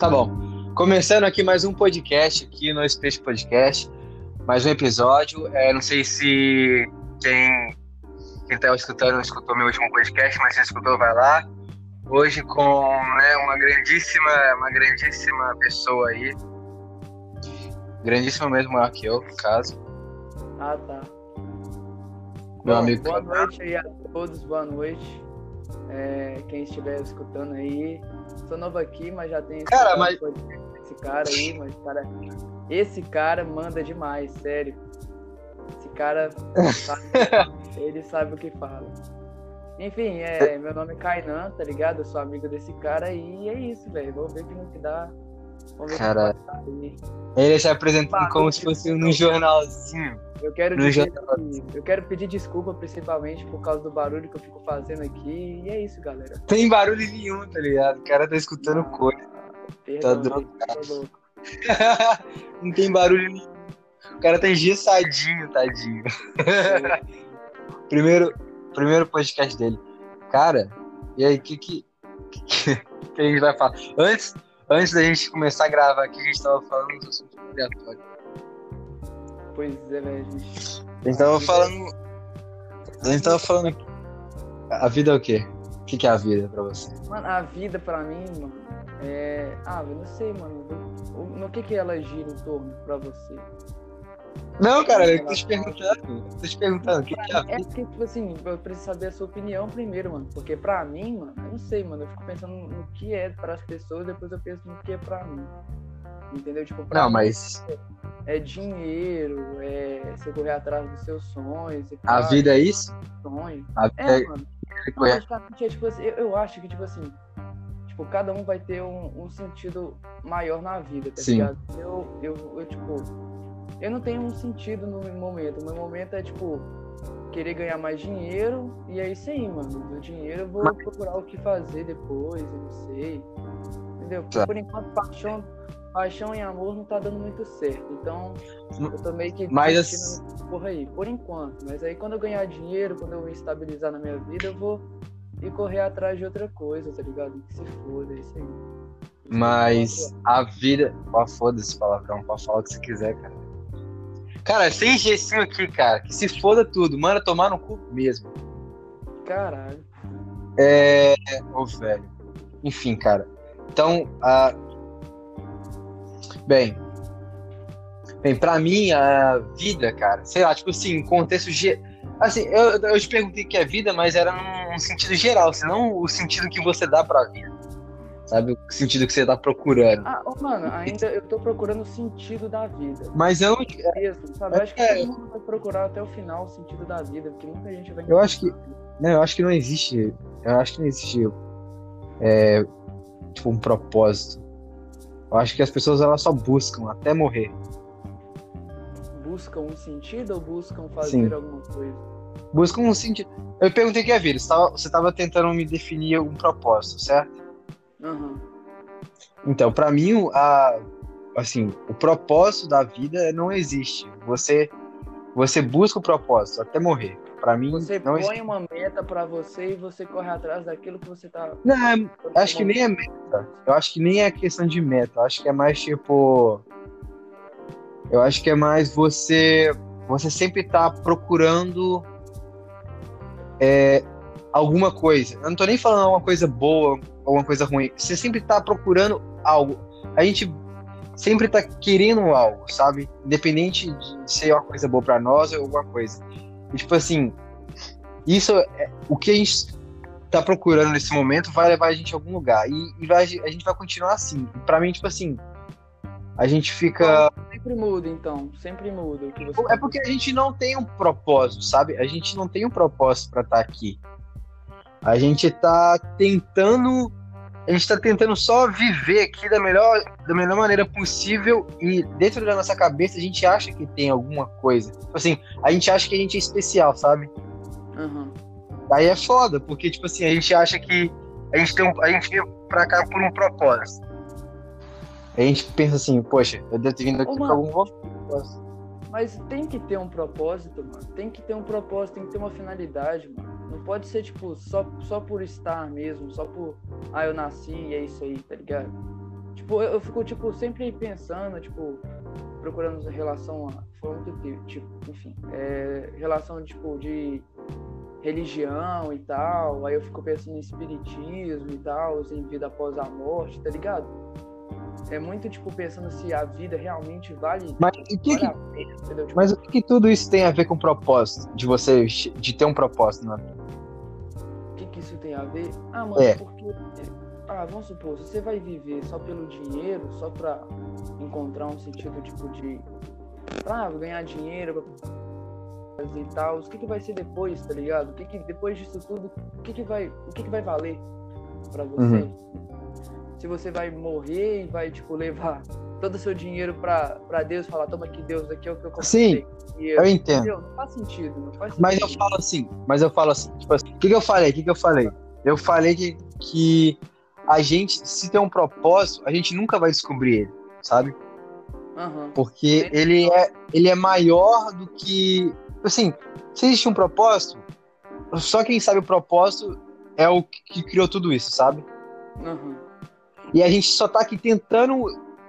Tá bom. Começando aqui mais um podcast aqui no Space Podcast. Mais um episódio. É, não sei se quem, quem tá escutando não escutou meu último podcast, mas se escutou, vai lá. Hoje com né, uma grandíssima, uma grandíssima pessoa aí. Grandíssima mesmo, maior que eu, no caso. Ah, tá. Meu Bom, amigo. Boa noite aí a todos, boa noite. É, quem estiver escutando aí. Sou novo aqui, mas já tenho Cara, mas- desse cara aí, mas cara, esse cara manda demais, sério. Esse cara sabe, ele sabe o que fala. Enfim, é, meu nome é Kainan, tá ligado? Eu sou amigo desse cara aí e é isso, velho. Vamos ver que no que dá. Cara. Ele se apresentando como se fosse num jornalzinho. Eu quero dizer que, eu quero pedir desculpa principalmente por causa do barulho que eu fico fazendo aqui. E é isso, galera. Tem barulho nenhum, tá ligado? O cara tá escutando coisa. Perdão, Tá gente, tô louco. não tem barulho nenhum. O cara tá engessadinho, tadinho. primeiro, primeiro podcast dele. Cara, e aí, o que que, que que a gente vai falar? Antes, antes da gente começar a gravar aqui, a gente tava falando dos assuntos aleatórios. Pois é, velho, gente. A gente tava falando. A gente tava falando aqui. A vida é o quê? O que que é a vida pra você? Mano, a vida pra mim, mano, é. Ah, eu não sei, mano. No que que ela gira em torno pra você? Não, cara, eu tô te perguntando. Tô te perguntando, que que é É porque, tipo assim, eu preciso saber a sua opinião primeiro, mano. Porque pra mim, mano, eu não sei, mano. Eu fico pensando no que é pras pessoas, depois eu penso no que é pra mim. Entendeu? Tipo, pra Não, mim mas é dinheiro, é você correr atrás dos seus sonhos. a vida é isso? sonho. A vida É, é mano. é tipo assim, eu, eu acho que, tipo assim, tipo, cada um vai ter um, um sentido maior na vida, tá Sim. ligado? Eu, eu, eu, tipo, eu não tenho um sentido no momento. O meu momento é, tipo, querer ganhar mais dinheiro, e aí sim, mano. Do dinheiro eu vou Mas- procurar o que fazer depois, eu não sei. Entendeu? Tá. por enquanto, paixão, paixão e amor não tá dando muito certo. Então, eu tô meio que Mas porra aí, por enquanto. Mas aí quando eu ganhar dinheiro, quando eu me estabilizar na minha vida, eu vou ir correr atrás de outra coisa, tá ligado? Que se foda, é isso aí. Mas a vida. Ó, foda-se palavrão, pode falar o que você quiser, cara. Cara, sem gestinho aqui, cara. Que se foda tudo. Manda tomar no cu mesmo. Caralho. É. Ô, velho. Enfim, cara. Então, a. Bem. Bem, pra mim, a vida, cara, sei lá, tipo assim, contexto. Ge... Assim, eu, eu te perguntei o que é vida, mas era num sentido geral, senão o sentido que você dá pra vida. Sabe? O sentido que você tá procurando. Ah, ô, mano, ainda eu tô procurando o sentido da vida. Mas eu, Mesmo, sabe? Eu acho que É. todo mundo vai procurar até o final o sentido da vida, porque muita gente vai. Eu acho que- Não, eu acho que não existe. Eu acho que não existe. é, tipo, um propósito. Eu acho que as pessoas elas só buscam até morrer. Buscam um sentido ou buscam fazer Sim. alguma coisa? Buscam um sentido. Eu perguntei o que é vida. Você tava, você tava tentando me definir um propósito, certo? Aham. Então, pra mim, o- a, assim, o propósito da vida não existe. Você, você busca o propósito até morrer. Pra mim, Você não põe existe. uma meta pra você e você corre atrás daquilo que você tá. Não, é- acho que nem é meta. Eu acho que nem é questão de meta. Eu acho que é mais tipo. Eu acho que é mais você. Você sempre tá procurando é, alguma coisa. Eu não tô nem falando alguma coisa boa ou uma coisa ruim. Você sempre tá procurando algo. A gente sempre tá querendo algo, sabe? Independente de ser uma coisa boa pra nós ou alguma coisa. E, tipo assim, isso é o que a gente tá procurando nesse momento vai levar a gente a algum lugar. E, e vai- a gente vai continuar assim. Pra mim, tipo assim, a gente fica. Sempre muda, então. Sempre muda o que você. É porque a gente não tem um propósito, sabe? A gente não tem um propósito pra estar aqui. A gente tá tentando. A gente tá tentando só viver aqui da melhor, da melhor maneira possível e dentro da nossa cabeça a gente acha que tem alguma coisa. Tipo assim, a gente acha que a gente é especial, sabe? Aí é foda, porque, tipo assim, a gente acha que a gente, tem um, a gente veio pra cá por um propósito. A gente pensa assim, poxa, eu devo ter vindo aqui Ô, por algum propósito. Mas tem que ter um propósito, mano. Tem que ter um propósito, tem que ter uma finalidade, mano. Não pode ser, tipo, só, só por estar mesmo, só por. Ah, eu nasci e é isso aí, tá ligado? Tipo, eu, eu fico, tipo, sempre pensando, tipo, procurando relação a. Falando que, tipo, enfim, é, relação, tipo, de religião e tal. Aí eu fico pensando em espiritismo e tal, em vida após a morte, tá ligado? É muito, tipo, pensando se a vida realmente vale. Mas o que, que... Pena, tipo, Mas o que, que, tudo isso tem a ver com propósito? De você de ter um propósito na vida? Que, isso tem a ver? Ah, mano, é. porque. Ah, vamos supor, se você vai viver só pelo dinheiro, só pra encontrar um sentido, tipo, de. Ah, ganhar dinheiro e tal, o que, que vai ser depois, tá ligado? O que, que depois disso tudo, o que, que vai. O que, que vai valer pra você? Uhum se você vai morrer e vai, tipo, levar todo o seu dinheiro pra, pra Deus, falar, toma aqui, Deus, aqui é o que eu comprei. Sim, eu, eu, entendo. Entendeu? Não faz sentido, não faz sentido. Mas eu falo assim, mas eu falo assim, tipo assim, o que, que eu falei? O que, que eu falei? Eu falei que, que a gente, se tem um propósito, a gente nunca vai descobrir ele, sabe? Uhum. Porque ele é, ele é maior do que. Assim, se existe um propósito, só quem sabe o propósito é o que criou tudo isso, sabe? Uhum. E a gente só tá aqui tentando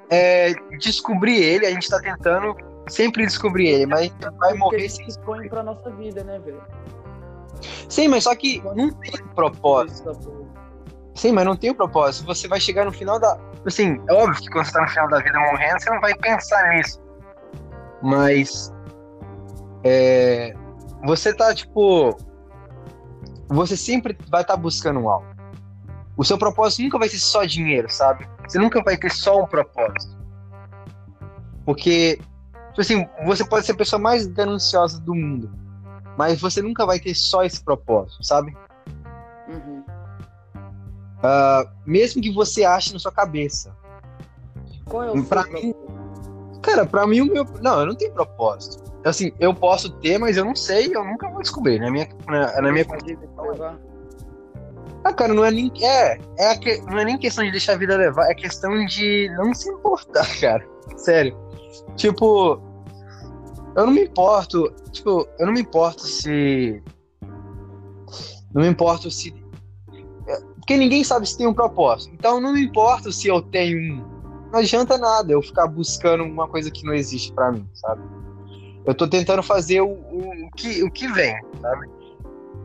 é, descobrir ele, a gente tá tentando sempre descobrir ele, mas vai morrer sem. se põe pra nossa vida, né, velho? Sim, mas só que não tem propósito. Sim, mas não tem propósito. Você vai chegar no final da. Assim, é óbvio que quando você tá no final da vida morrendo, você não vai pensar nisso. Mas. É, você tá, tipo. Você sempre vai estar tá buscando algo. O seu propósito nunca vai ser só dinheiro, sabe? Você nunca vai ter só um propósito. Porque, tipo assim, você pode ser a pessoa mais gananciosa do mundo, mas você nunca vai ter só esse propósito, sabe? Uhum. Uh, mesmo que você ache na sua cabeça. Qual é o pra seu mim, Cara, pra mim o meu. Não, eu não tenho propósito. Assim, eu posso ter, mas eu não sei, eu nunca vou descobrir. Na minha, na, na minha ah, cara, não é nem. É, é que, não é nem questão de deixar a vida levar, é questão de não se importar, cara. Sério. Tipo, eu não me importo. Tipo, eu não me importo se. Não me importo se. É, porque ninguém sabe se tem um propósito. Então não me importo se eu tenho um. Não adianta nada eu ficar buscando uma coisa que não existe para mim, sabe? Eu tô tentando fazer o, o, o, que, o que vem, sabe?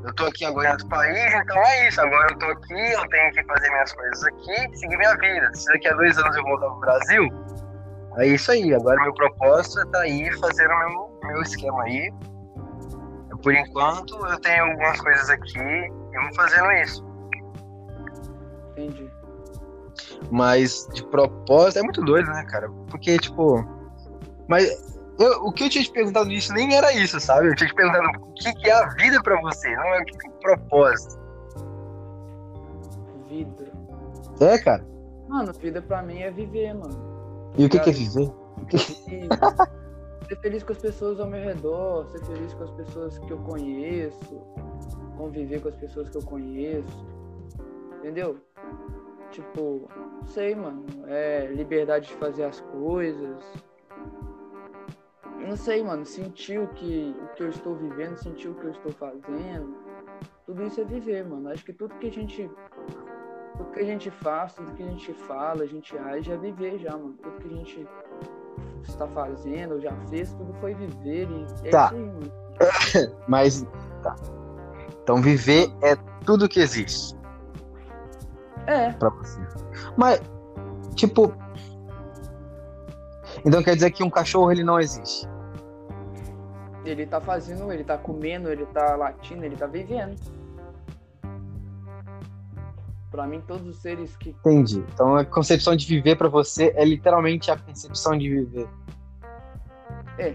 Eu tô aqui agora em outro país, então é isso. Agora eu tô aqui, eu tenho que fazer minhas coisas aqui, seguir minha vida. Se daqui a dois anos eu voltar pro Brasil, é isso aí. Agora meu propósito é tá aí fazendo meu, meu esquema aí. Por enquanto eu tenho algumas coisas aqui e vou fazendo isso. Entendi. Mas de propósito é muito doido, né, cara? Porque, tipo. Mas eu, o que eu tinha te perguntado nisso nem era isso, sabe? Eu tinha te perguntado o que, que é a vida pra você, não é o que, que é o propósito. Vida. É, cara? Mano, vida pra mim é viver, mano. E o que, que é viver? ser feliz com as pessoas ao meu redor, ser feliz com as pessoas que eu conheço, conviver com as pessoas que eu conheço. Entendeu? Tipo, não sei, mano. É liberdade de fazer as coisas, não sei, mano, sentir o que, o que eu estou vivendo, sentir o que eu estou fazendo. Tudo isso é viver, mano. Acho que tudo que a gente. Tudo que a gente faz, tudo que a gente fala, a gente age é viver já, mano. Tudo que a gente está fazendo, ou já fez, tudo foi viver e é tá. isso aí, mano. Mas. Tá. Então viver é tudo que existe. É. Pra você. Mas, tipo, então quer dizer que um cachorro ele não existe. Ele tá fazendo, ele tá comendo, ele tá latindo, ele tá vivendo. Para mim, todos os seres que. Entendi. Então a concepção de viver para você é literalmente a concepção de viver. É.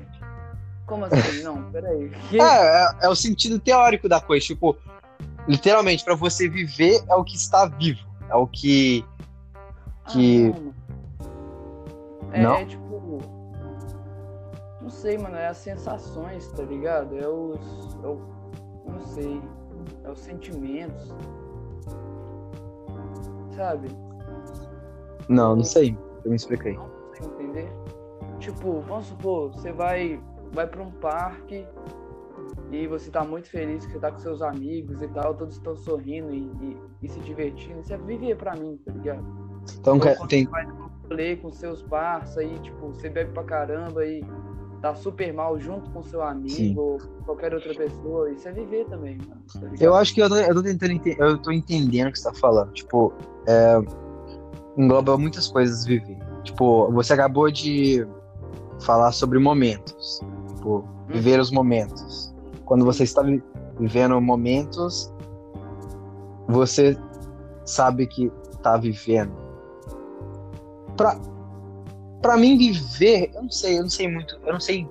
Como assim? não, peraí. É, é, é, o sentido teórico da coisa. Tipo, literalmente, para você viver é o que está vivo. É o que. que... Ah, não. É, não? tipo, sei, mano, é as sensações, tá ligado? É os. É o, não sei. É os sentimentos. Sabe? Não, não sei. Eu me expliquei. Não sei entender. Tipo, vamos supor, você vai, vai pra um parque e você tá muito feliz que você tá com seus amigos e tal, todos estão sorrindo e, e, e se divertindo. Isso é viver pra mim, tá ligado? Então, quando tem. você vai no com seus parça aí, tipo, você bebe pra caramba e tá super mal junto com seu amigo Sim. ou qualquer outra pessoa. Isso é viver também, mano. tá? Eu acho que eu tô, eu tô tentando ente- eu tô entendendo o que você tá falando. Tipo, é, engloba muitas coisas viver. Tipo, você acabou de falar sobre momentos. Tipo, viver os momentos. Quando você está vi- vivendo momentos, você sabe que tá vivendo. Pra, pra mim viver, eu não sei, eu não sei muito, eu não sei.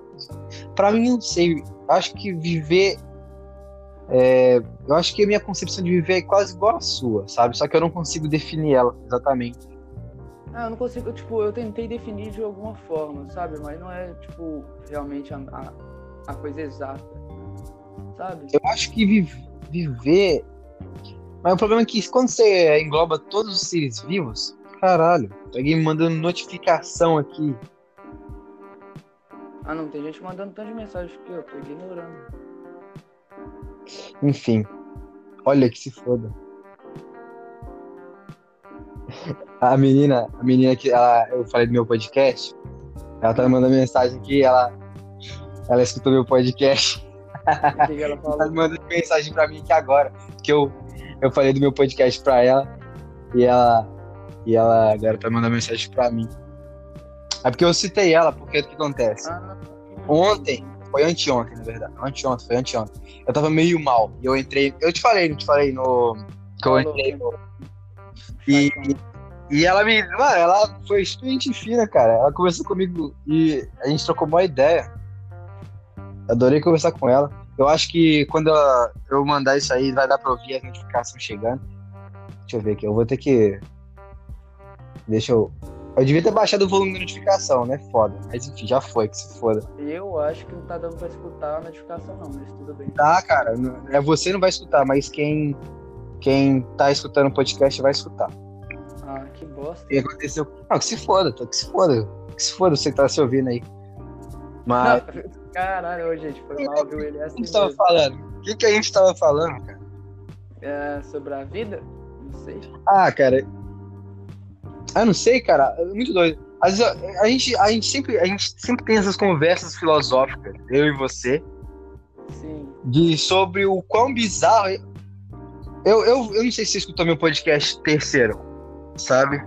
Pra mim, eu não sei. Acho que viver é, eu acho que a minha concepção de viver é quase igual à sua, sabe? Só que eu não consigo definir ela exatamente. Ah, eu não consigo, tipo, eu tentei definir de alguma forma, sabe? Mas não é, tipo, realmente a, a, a coisa exata, sabe? Eu acho que vi- viver. Mas o problema é que quando você engloba todos os seres vivos, caralho, alguém me mandando notificação aqui. Ah, não, tem gente mandando tanto de mensagem que eu tô ignorando. Enfim. Olha que se foda. A menina, a menina que ela, eu falei do meu podcast, ela tá me mandando mensagem aqui, ela, ela escutou meu podcast. O que, que ela Ela falou? mandou mensagem pra mim aqui agora, que eu, eu falei do meu podcast pra ela, e ela, e ela agora tá mandando mensagem pra mim. É porque eu citei ela, porque o que acontece? Ah, Ontem, foi anteontem, na verdade. Anteontem, foi anteontem. Eu tava meio mal, e eu entrei, eu te falei, não te falei no... Que eu entrei no... E, e ela me... Mano, ela foi extremamente fina, cara. Ela conversou comigo e a gente trocou uma ideia. Adorei conversar com ela. Eu acho que quando ela- eu mandar isso aí, vai dar pra ouvir as notificações chegando. Deixa eu ver aqui. Eu vou ter que. Deixa eu. Eu devia ter baixado o volume da notificação, né? Foda. Mas enfim, já foi, que se foda. Eu acho que não tá dando pra escutar a notificação, não, mas tudo bem. Tá, cara. É você não vai escutar, mas quem. Quem tá escutando o podcast vai escutar. Ah, que bosta. O que aconteceu? Não, que se foda, tô- que se foda. Que se foda você que tá se ouvindo aí. Mas. Caralho, gente, foi mal, viu? Ele é O assim que a gente tava falando? O que, que a gente tava falando, cara? É, sobre a vida? Não sei. Ah, cara. Eu não sei, cara. É muito doido. Às vezes, a, a gente, a, gente sempre, a gente sempre tem essas conversas filosóficas, eu e você, Sim. de sobre o quão bizarro. Eu, eu, eu não sei se você escutou meu podcast terceiro, sabe?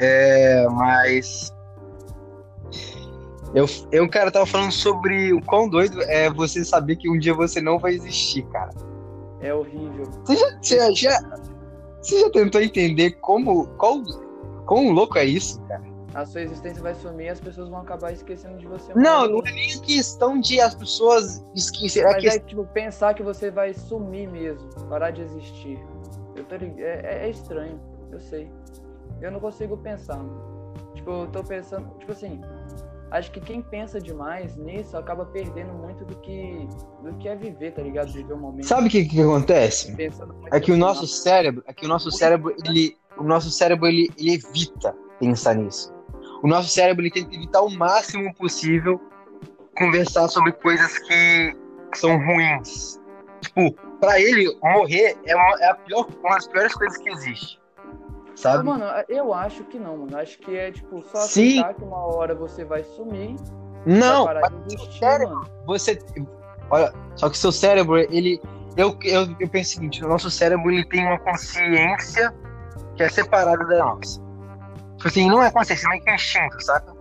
É, mas. Eu, eu, cara, tava falando sobre o quão doido é você saber que um dia você não vai existir, cara. É horrível. Você já, você já, você já tentou entender como. Qual, quão louco é isso, cara? A sua existência vai sumir e as pessoas vão acabar esquecendo de você. Não, mais. não é nem questão de as pessoas esquecerem. É Mas questão... é tipo, pensar que você vai sumir mesmo, parar de existir. Eu tô lig- é, é- é estranho, eu sei. Eu não consigo pensar. Tipo, eu tô pensando, tipo assim, acho que quem pensa demais nisso acaba perdendo muito do que do que é viver, tá ligado? Viver o momento. Sabe o que, que acontece? Muito É que o assim, nosso cérebro, é que o nosso cérebro, ele, o nosso cérebro, ele, ele evita pensar nisso. O nosso cérebro, ele tenta evitar o máximo possível conversar sobre coisas que são ruins. Tipo, pra ele, morrer é, uma, é a pior, uma das piores coisas que existe. Sabe? Mano, eu acho que não, mano. Acho que é tipo só Sim. aceitar que uma hora você vai sumir, Não, vai parar de cérebro- mano. você olha só que seu cérebro ele eu, eu, eu penso o seguinte o nosso cérebro ele tem uma consciência que é separada da nossa tipo assim não é consciência mas é instinto saca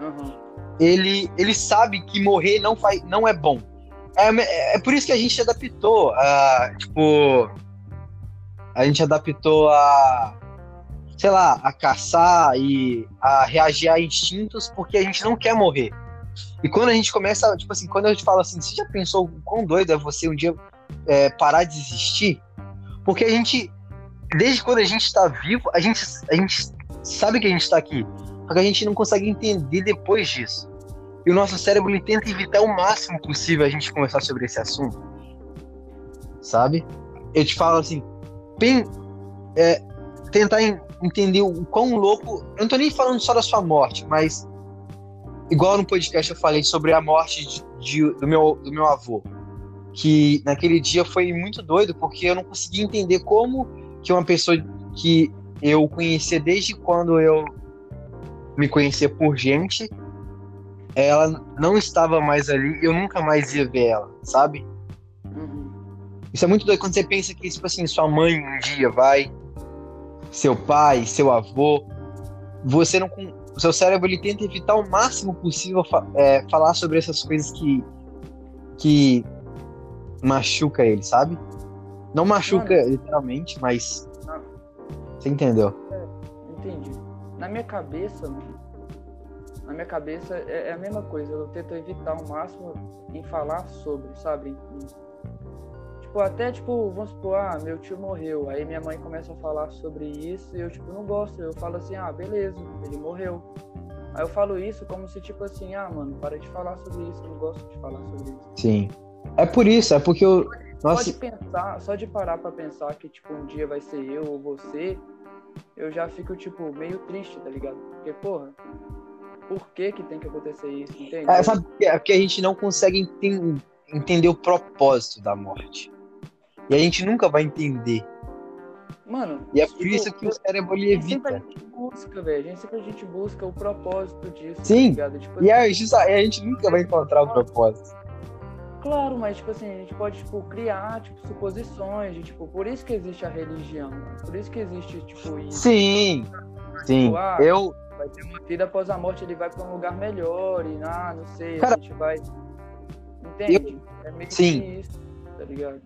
Aham. ele ele sabe que morrer não faz não é bom é, é por isso que a gente adaptou a tipo a gente adaptou a sei lá a caçar e a reagir a instintos porque a gente não quer morrer e quando a gente começa, tipo assim, quando a gente fala assim, você já pensou o quão doido é você um dia é, parar de existir? Porque a gente, desde quando a gente está vivo, a gente, a gente sabe que a gente está aqui, só que a gente não consegue entender depois disso. E o nosso cérebro ele tenta evitar o máximo possível a gente conversar sobre esse assunto. Sabe? Eu te falo assim, pen, é, tentar en- entender o quão louco. Eu não tô nem falando só da sua morte, mas igual no podcast eu falei sobre a morte de- de- do, meu, do meu avô. Que naquele dia foi muito doido, porque eu não conseguia entender como que uma pessoa que eu conhecia desde quando eu me conhecia por gente, ela não estava mais ali e eu nunca mais ia ver ela, sabe? Uhum. Isso é muito doido quando você pensa que, tipo assim, sua mãe um dia vai, seu pai, seu avô, você não. O seu cérebro ele tenta evitar o máximo possível é, falar sobre essas coisas que. que machuca ele, sabe? Não machuca Mano, literalmente, mas. Não. Você entendeu? É, entendi. Na minha cabeça, mano, na minha cabeça é, é, a mesma coisa. Eu tento evitar o máximo em falar sobre, sabe? Em, tipo, até, tipo, vamos supor, ah, meu tio morreu. Aí minha mãe começa a falar sobre isso e eu, tipo, não gosto. Eu falo assim, ah, beleza, ele morreu. Aí eu falo isso como se, tipo assim, ah, mano, para de falar sobre isso, eu não gosto de falar sobre isso. Sim. É por isso, é porque eu. Nossa... Só de pensar, só de parar pra pensar que, tipo, um dia vai ser eu ou você, eu já fico, tipo, meio triste, tá ligado? Porque, porra, por que que tem que acontecer isso, entende? É, sabe, é porque a gente não consegue enten entender o propósito da morte. E a gente nunca vai entender. Mano, e é por tipo, isso que o cérebro ele evita. Sempre a gente busca, velho. A gente sempre a gente busca o propósito disso. Tá Sim. Tá tipo, e a gente, a gente nunca vai encontrar o propósito. Claro, mas tipo assim, a gente pode tipo criar tipo suposições, de, tipo, por isso que existe a religião, por isso que existe tipo isso. Sim. Tipo, sim. Ah, eu vai ter uma vida após a morte, ele vai para um lugar melhor e ah, não sei, Cara, a gente vai Entende? Eu... É meio sim. isso, tá ligado?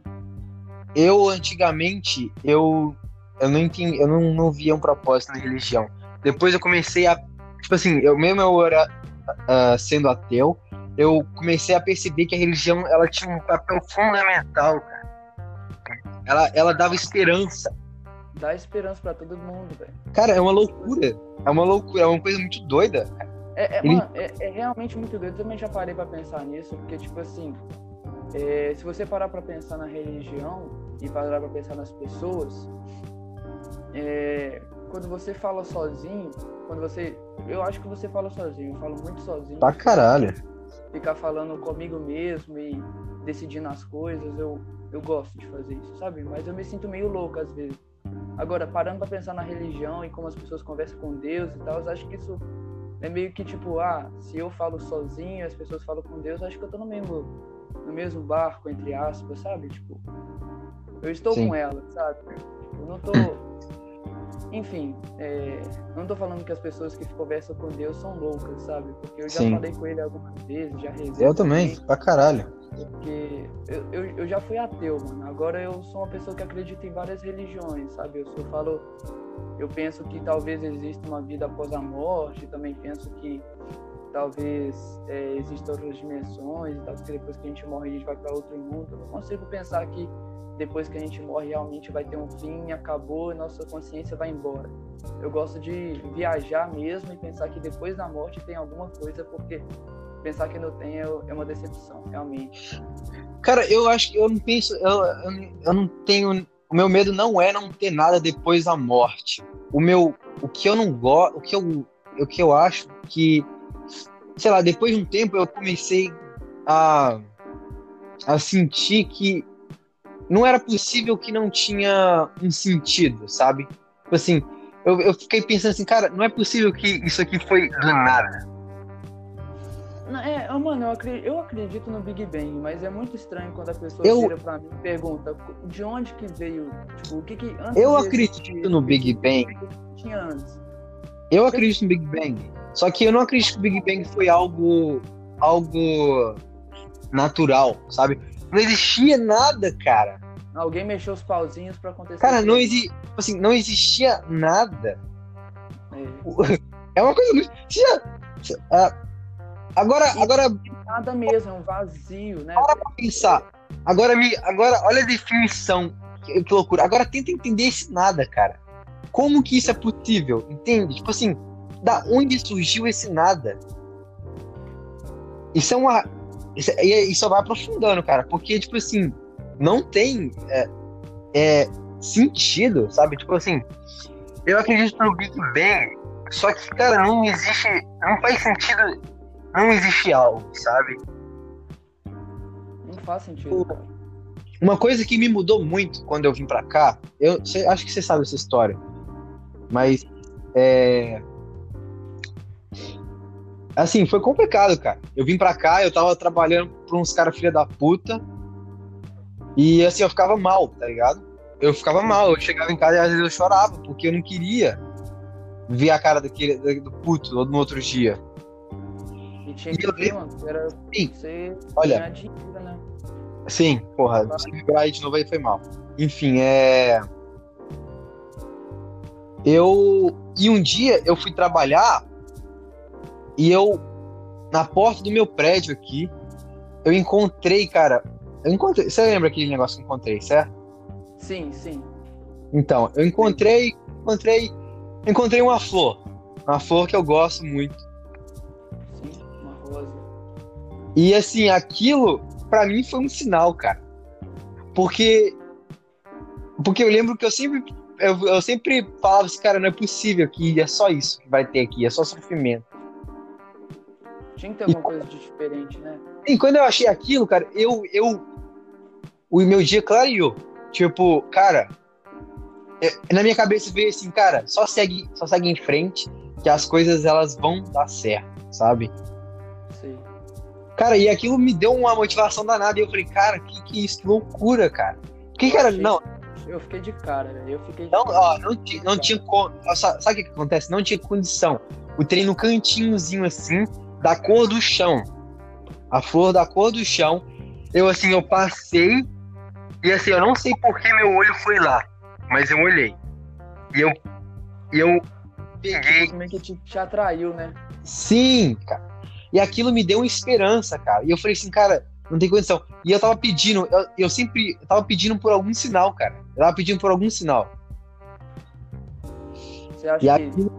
Eu antigamente eu eu não entendi, eu não, não via um propósito na religião. Depois eu comecei a tipo assim, eu mesmo eu era uh, sendo ateu, eu comecei a perceber que a religião ela tinha um papel fundamental, cara. Ela ela dava esperança. Dá esperança para todo mundo, velho. Cara, é uma loucura. É uma loucura, é uma coisa muito doida. É, é, Ele... mano, é, é realmente muito doido. Eu também já parei para pensar nisso, porque tipo assim, é, se você parar para pensar na religião e parar para pensar nas pessoas, é, quando você fala sozinho, quando você, eu acho que você fala sozinho, eu falo muito sozinho. Pra caralho. Ficar falando comigo mesmo e decidindo as coisas, eu, eu gosto de fazer isso, sabe? Mas eu me sinto meio louco às vezes. Agora, parando para pensar na religião e como as pessoas conversam com Deus e tal, eu acho que isso é meio que tipo, ah, se eu falo sozinho, as pessoas falam com Deus, acho que eu tô no mesmo no mesmo barco, entre aspas, sabe? Tipo, eu estou Sim. com ela, sabe? Eu não tô. Enfim, é, não tô falando que as pessoas que conversam com Deus são loucas, sabe? Porque eu já Sim. falei com ele algumas vezes, já rezei. Eu também, pra caralho. Porque eu, eu, eu, já fui ateu, mano. Agora eu sou uma pessoa que acredita em várias religiões, sabe? Eu só falo. Eu penso que talvez exista uma vida após a morte, também penso que talvez é, existam outras dimensões tal, que depois que a gente morre a gente vai para outro mundo. Eu não consigo pensar que depois que a gente morre realmente vai ter um fim, acabou nossa consciência vai embora. Eu gosto de viajar mesmo e pensar que depois da morte tem alguma coisa, porque pensar que não tem é, é uma decepção, realmente. Cara, eu acho que eu não penso, eu, eu, eu não tenho. O meu medo não é não ter nada depois da morte. O meu, o que eu não gosto, o que eu, o que eu acho que sei lá, depois de um tempo eu comecei a, a sentir que não era possível que não tinha um sentido, sabe? Tipo assim, eu, eu fiquei pensando assim, cara, não é possível que isso aqui foi do nada. É, mano, eu acredito, eu acredito, no Big Bang, mas é muito estranho quando a pessoa eu... vira pra mim e pergunta de onde que veio, tipo, o que que antes Eu acredito no Big Bang. Tinha antes. Eu acredito no Big Bang. Só que eu não acredito que o Big Bang foi algo algo natural, sabe? Não existia nada, cara. Alguém mexeu os pauzinhos para acontecer. Cara, não exi assim, não existia nada. É, é uma coisa muito. Uh, agora, agora. Nada mesmo, é um vazio, né? Para pra pensar. Agora, me, agora, olha a definição. Que, que loucura. Agora tenta entender esse nada, cara. Como que isso é possível? Entende? Tipo assim, da onde surgiu esse nada? Isso é uma. Isso, isso vai aprofundando, cara, porque, tipo assim, não tem é, é, sentido, sabe? Tipo assim, eu acredito no Big Bang, só que, cara, não existe. Não faz sentido. Não existe algo, sabe? Não faz sentido, Uma coisa que me mudou muito quando eu vim pra cá, eu cê, acho que você sabe essa história. Mas, é... Assim, foi complicado, cara. Eu vim pra cá, eu tava trabalhando pra uns caras filha da puta. E, assim, eu ficava mal, tá ligado? Eu ficava mal. Eu chegava em casa e às vezes eu chorava, porque eu não queria ver a cara daquele, do puto no outro dia. E tinha que ver, mano. Era Sim. você Olha. dinheiro, né? Sim, porra, se lembrar aí de novo aí foi mal. Enfim, é. Eu. E um dia eu fui trabalhar e eu, na porta do meu prédio aqui, eu encontrei, cara. Eu encontrei. Você lembra aquele negócio que eu encontrei, certo? Sim, sim. Então, eu encontrei. Encontrei. Encontrei uma flor. Uma flor que eu gosto muito. Sim, uma rosa. E assim, aquilo pra mim foi um sinal, cara. Porque porque eu lembro que eu sempre eu, eu sempre falava assim, cara, não é possível que é só isso que vai ter aqui, é só sofrimento. Tinha que ter alguma coisa de diferente, né? E quando eu achei aquilo, cara, eu eu o meu dia clareou. Tipo, cara, é- na minha cabeça veio assim, cara, só segue, só segue em frente que as coisas elas vão dar certo, sabe? Sei. Cara, e aquilo me deu uma motivação danada. E eu falei, cara, que que é isso? Que loucura, cara. Que cara, não, Eu fiquei de cara, velho. Eu fiquei de não, cara. ó, não, tinha, não tinha Sabe o que, que acontece? Não tinha condição. O trem no cantinhozinho assim, da cor do chão. A flor da cor do chão. Eu assim, eu passei. E assim, eu não sei por que meu olho foi lá. Mas eu olhei. E eu. E eu peguei Como é que te, te atraiu, né? Sim, cara. E aquilo me deu uma esperança, cara. E eu falei assim, cara, não tem condição. E eu tava pedindo, eu, eu sempre eu tava pedindo por algum sinal, cara. Eu tava pedindo por algum sinal. Você acha E que aquilo,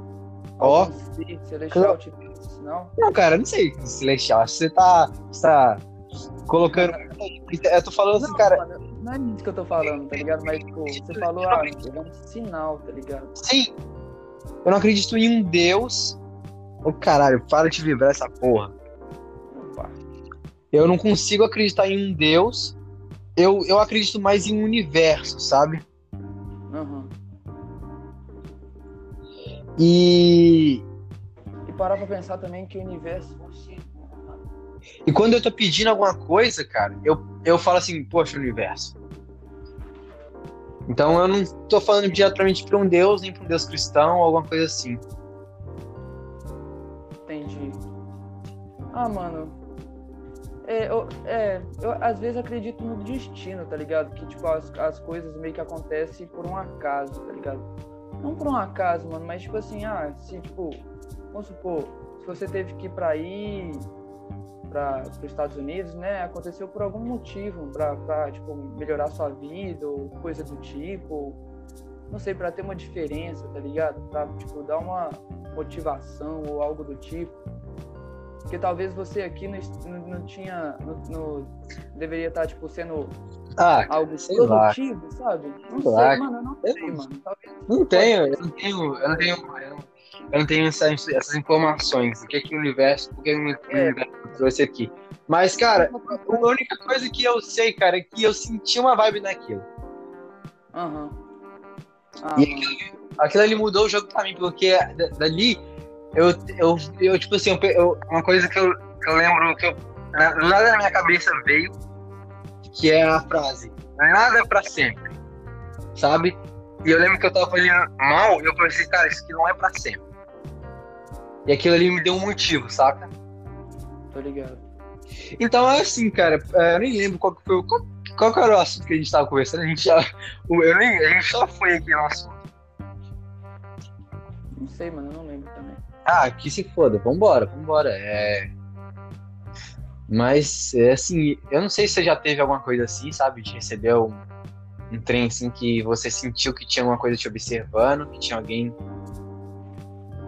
ó, ser celestial te deu esse sinal? não, cara, não sei, Celestial. Acho que você tá, você tá colocando. Eu tô falando assim, Não, cara. mano, não é isso que eu tô falando, tá ligado? Mas, tipo, você falou, ah, é um sinal, tá ligado? Sim, eu não acredito em um Deus. Ô caralho, para de vibrar essa porra. Eu não consigo acreditar em um Deus. Eu, eu acredito mais em um universo, sabe? Aham. E E parar pra pensar também que o universo. E quando eu tô pedindo alguma coisa, cara, eu, eu falo assim, poxa, universo. Então eu não tô falando diretamente pra um Deus, nem pra um Deus cristão, ou alguma coisa assim. Entendi. Ah, mano. É, eu, é, eu às vezes acredito no destino, tá ligado? Que, tipo, as, as coisas meio que acontecem por um acaso, tá ligado? Não por um acaso, mano, mas, tipo assim, ah, se, tipo, vamos supor, se você teve que ir pra ir para os Estados Unidos, né, aconteceu por algum motivo, pra, tipo, melhorar sua vida ou coisa do tipo, não sei, pra ter uma diferença, tá ligado? Pra, tipo, dar uma motivação ou algo do tipo. Porque talvez você aqui não, não, tinha, não, não- deveria estar, tipo, sendo Ah, algo sei lá. produtivo, sabe? Não Sei lá. mano, eu não sei, mano. Talvez Não tenho, eu não tenho, eu não tenho, eu não, tenho essa- essas informações. O que é que o universo, por que o É. universo trouxe aqui. Mas, cara, a única coisa que eu sei, cara, é que eu senti uma vibe naquilo. Aham. Ah, E mano. aquilo ali mudou o jogo pra mim, porque da- dali eu, eu, eu tipo assim, eu uma coisa que eu, que eu lembro que eu, na- nada na minha cabeça veio, que é a frase: nada é pra sempre, sabe? E eu lembro que eu tava fazendo mal e eu pensei, cara, isso aqui não é pra sempre. E aquilo ali me deu um motivo, saca? Tô ligado. Então é assim, cara, é, eu nem lembro qual que foi o. Qual, qual que era o assunto que a gente tava conversando? A gente já. Eu nem, a gente só foi aqui no assunto. Não sei, mano, eu não. Ah, que se foda, vambora, vambora. É. Mas, é assim, eu não sei se você já teve alguma coisa assim, sabe? De receber um, um trem assim que você sentiu que tinha alguma coisa te observando, que tinha alguém.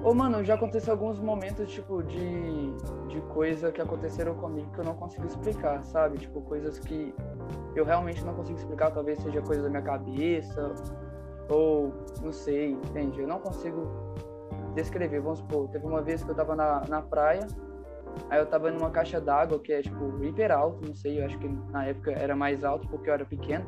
Ô, mano, já aconteceu alguns momentos, tipo, de, de coisa que aconteceram comigo que eu não consigo explicar, sabe? Tipo, coisas que eu realmente não consigo explicar, talvez seja coisa da minha cabeça, ou não sei, entende? Eu não consigo descrever. Vamos supor, teve uma vez que eu tava na, na praia, aí eu tava numa caixa d'água que é, tipo, hiper alto, não sei, eu acho que na época era mais alto porque eu era pequeno.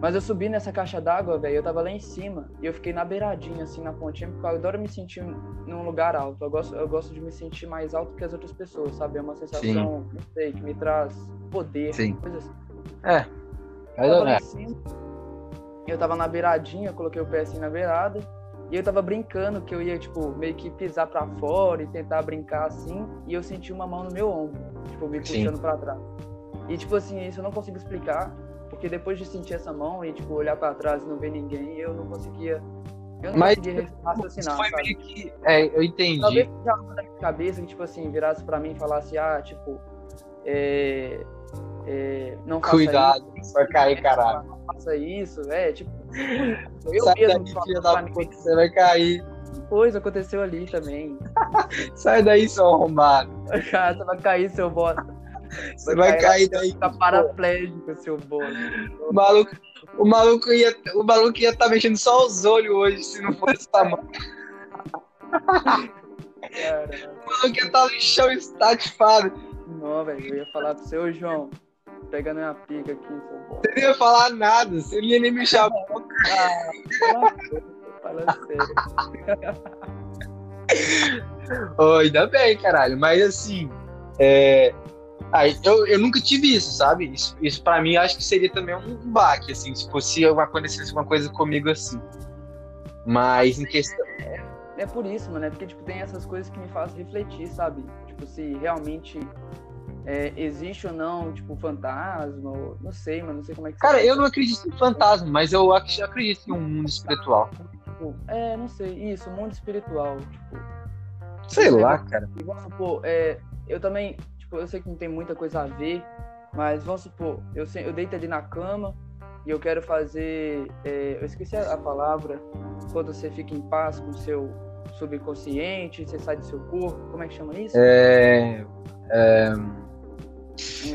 Mas eu subi nessa caixa d'água, velho, eu tava lá em cima e eu fiquei na beiradinha, assim, na pontinha, porque eu adoro me sentir num lugar alto. Eu gosto, eu gosto de me sentir mais alto que as outras pessoas, sabe? É uma sensação, Sim. não sei, que me traz poder, Sim. coisa assim. É. Eu tava lá em cima, eu tava na beiradinha, coloquei o pé assim na beirada, e eu tava brincando que eu ia, tipo, meio que pisar pra fora e tentar brincar assim, e eu senti uma mão no meu ombro, tipo, me puxando pra trás. E, tipo assim, isso eu não consigo explicar, porque depois de sentir essa mão e, tipo, olhar para trás e não ver ninguém, eu não conseguia. Eu não Mas, conseguia raciocinar. Foi sabe? meio que. É, eu entendi. Talvez já na minha cabeça que, tipo assim, virasse para mim e falasse, ah, tipo. É, é, não faça Cuidado, isso, vai cair, caralho. Não faça isso, é, tipo. Eu Sai mesmo daí, da puta, você vai cair. Pois, aconteceu ali também. Sai daí, seu arrombado. Cara, você vai cair, seu bosta. Você vai, vai cair, daí. Ficar paraplégico, seu bosta. O maluco, o maluco ia o maluco ia estar tá mexendo só os olhos hoje, se não fosse essa mão. O maluco ia estar tá no chão estatifado. Não, velho, eu ia falar pro seu João. Pega minha pica aqui, seu. Você não ia falar nada, você não ia nem mexer a boca. Ah, falando sério. oh, ainda bem, caralho. Mas assim, é, ah, eu, eu nunca tive isso, sabe? Isso, isso para mim acho que seria também um baque, assim, se fosse acontecesse uma coisa comigo assim. Mas em questão. É, é por isso, mano, é porque tipo, tem essas coisas que me fazem refletir, sabe? Tipo, se realmente é, existe ou não, tipo, fantasma, ou, não sei, mano, não sei como é que Cara, eu não acredito em fantasma, mas eu acredito em um mundo espiritual. Tipo, é, não sei, isso, mundo espiritual, tipo. Sei lá, cara. Vamos supor, é, eu também, tipo, eu sei que não tem muita coisa a ver, mas vamos supor, eu, eu deito ali na cama e eu quero fazer. É, eu esqueci a, palavra, quando você fica em paz com o seu subconsciente, você sai do seu corpo, como é que chama isso? É. é...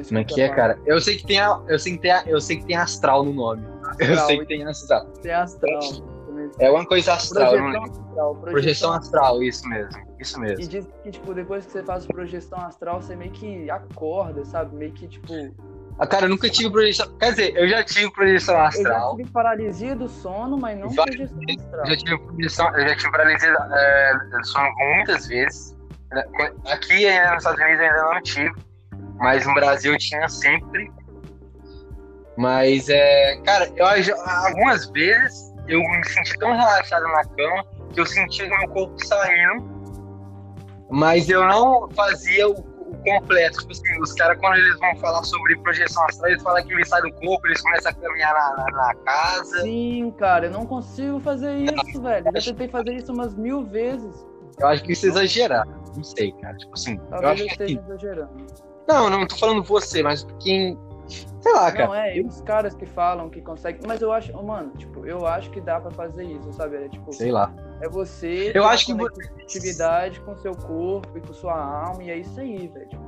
Como é que é, cara? Eu sei que tem a, eu sei que tem a, eu sei que tem astral no nome. Astral, eu sei que tem astral. Tem astral. É uma coisa astral, projeção astral, projeção, projeção astral, isso mesmo. Isso mesmo. E diz que, tipo, depois que você faz projeção astral, você meio que acorda, sabe? Meio que, tipo. Ah, cara, eu nunca tive projeção. Quer dizer, eu já tive projeção astral. Eu já tive paralisia do sono, mas não projeção astral. Eu já tive projeção, eu já tive paralisia é, do sono muitas vezes. Aqui é, nos Estados Unidos eu ainda não tive, mas no Brasil tinha sempre. Mas é, cara, eu algumas vezes eu me senti tão relaxado na cama que eu senti o meu corpo saindo mas eu não fazia o, o completo. Tipo assim, os caras, quando eles vão falar sobre projeção astral, eles falam que eles saem do corpo, eles começam a caminhar na, na, na casa. Sim, cara, eu não consigo fazer isso, velho. Eu tentei fazer isso umas mil vezes. Eu acho que isso é exagerar. Não sei, cara. Tipo assim, Talvez eu acho eu esteja que... exagerando. Não, não tô falando você, mas quem Sei lá, cara. Não, é, e os caras que falam que conseguem. Mas eu acho, mano, tipo, eu acho que dá pra fazer isso, sabe? É tipo. Sei lá. É você. Eu acho que. atividade com seu corpo e com sua alma, e é isso aí, velho. Tipo,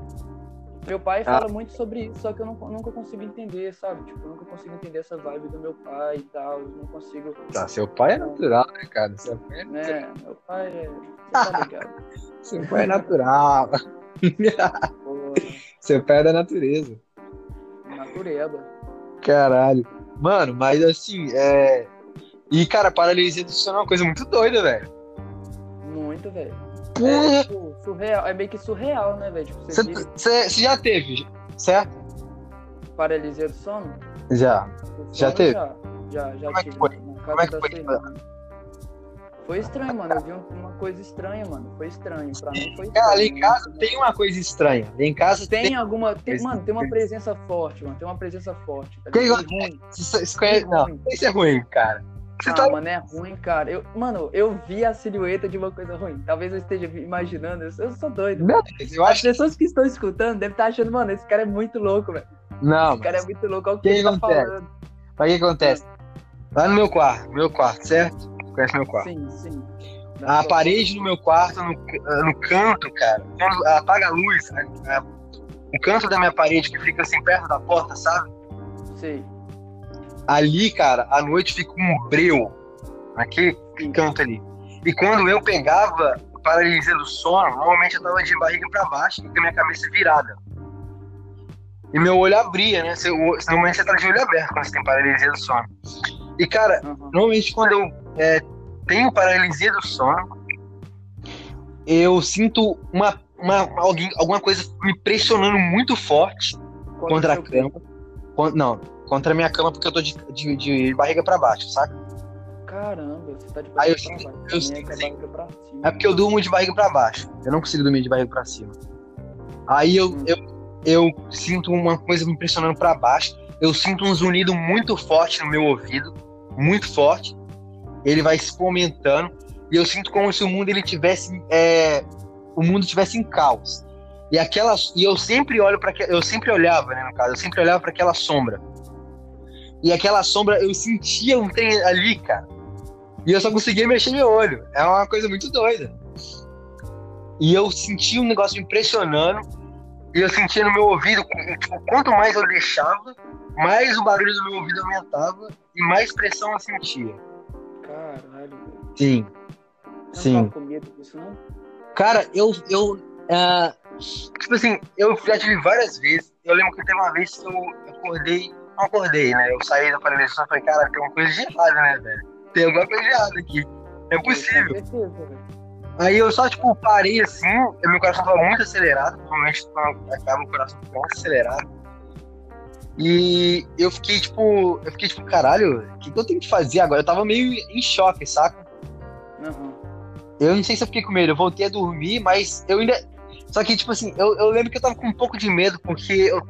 meu pai ah. fala muito sobre isso, só que eu não, nunca consigo entender, sabe? Tipo, eu nunca consigo entender essa vibe do meu pai e tal. Eu não consigo. Tá, seu pai é natural, né, cara? Seu pai é, né, meu pai é. Você tá ligado? seu pai é natural. seu pai é da natureza natureba. Caralho. Mano, mas assim, é. E, cara, paralisia do sono é uma coisa muito doida, velho. Muito, velho. É, tipo, surreal. É meio que surreal, né, velho? Você tipo, vira... já teve, certo? Paralisia do sono? Já. Sono, já teve? Já, já, já Como tive. É que foi? Como é que foi? Foi estranho, mano. Eu vi uma coisa estranha, mano. Foi estranho. Pra mim foi estranho. Cara, ali em casa tem uma coisa estranha. Ali em casa tem, tem alguma. Tem, mano, tem uma presença forte, mano. Tem uma presença forte. Tá que é ruim. Isso, conhece... Não, isso é ruim, cara. Você ah, tá... mano, é ruim, cara. Eu, mano, eu vi a silhueta de uma coisa ruim. Talvez eu esteja imaginando. Eu, eu sou doido. Meu Deus, eu As acho pessoas que estão escutando devem estar achando, mano, esse cara é muito louco, velho. Não. Esse cara é muito louco. Olha o que, que ele tá falando. Mas o que acontece? Lá no meu quarto, meu quarto, certo? Conhece meu quarto? Sim, sim. A parede do meu quarto, no, no canto, cara, quando apaga a luz, a, a, o canto da minha parede que fica assim perto da porta, sabe? Sim. Ali, cara, à noite fica um breu, naquele Sim. canto ali. E quando eu pegava paralisia do sono, normalmente eu tava de barriga para baixo e com a minha cabeça virada. e meu olho abria, né? Você, normalmente você tá de olho aberto quando você tem paralisia do sono. E, cara, uhum. normalmente quando eu é, tenho paralisia do sono, eu sinto uma, uma, alguém, alguma coisa me pressionando muito forte contra, contra a cama. Contra, não, contra a minha cama porque eu tô de, de, de barriga para baixo, saca? Caramba, você tá de barriga eu, pra baixo. Eu, eu, é, barriga pra cima, é porque eu durmo de barriga para baixo. Eu não consigo dormir de barriga para cima. Aí eu, hum. eu, eu sinto uma coisa me pressionando para baixo. Eu sinto um zunido muito forte no meu ouvido, muito forte. Ele vai se aumentando e eu sinto como se o mundo ele tivesse é, o mundo tivesse em caos. E aquelas e eu sempre olho para eu sempre olhava, né, no caso, eu sempre olhava para aquela sombra. E aquela sombra eu sentia um trem ali, cara. E eu só conseguia mexer meu olho. É uma coisa muito doida. E eu sentia um negócio impressionando. E eu sentia no meu ouvido, tipo, quanto mais eu deixava, mais o barulho do meu ouvido aumentava e mais pressão eu sentia. Sim. Sim. com medo disso, não? Cara, eu. eu uh, tipo assim, eu já tive várias vezes. Eu lembro que teve uma vez que eu acordei. Não acordei, né? Eu saí da paralisação e falei, cara, tem uma coisa de errado, né, velho? Tem alguma coisa de errado aqui. É possível. Certeza, Aí eu só, tipo, parei assim, meu coração tava muito acelerado. Normalmente acaba o coração muito acelerado. E eu fiquei, tipo, eu fiquei, tipo, caralho, o que, que eu tenho que fazer agora? Eu tava meio em choque, saca? Uhum. Eu não sei se eu fiquei com medo, eu voltei a dormir, mas eu ainda. Só que, tipo assim, eu, eu lembro que eu tava com um pouco de medo, porque eu,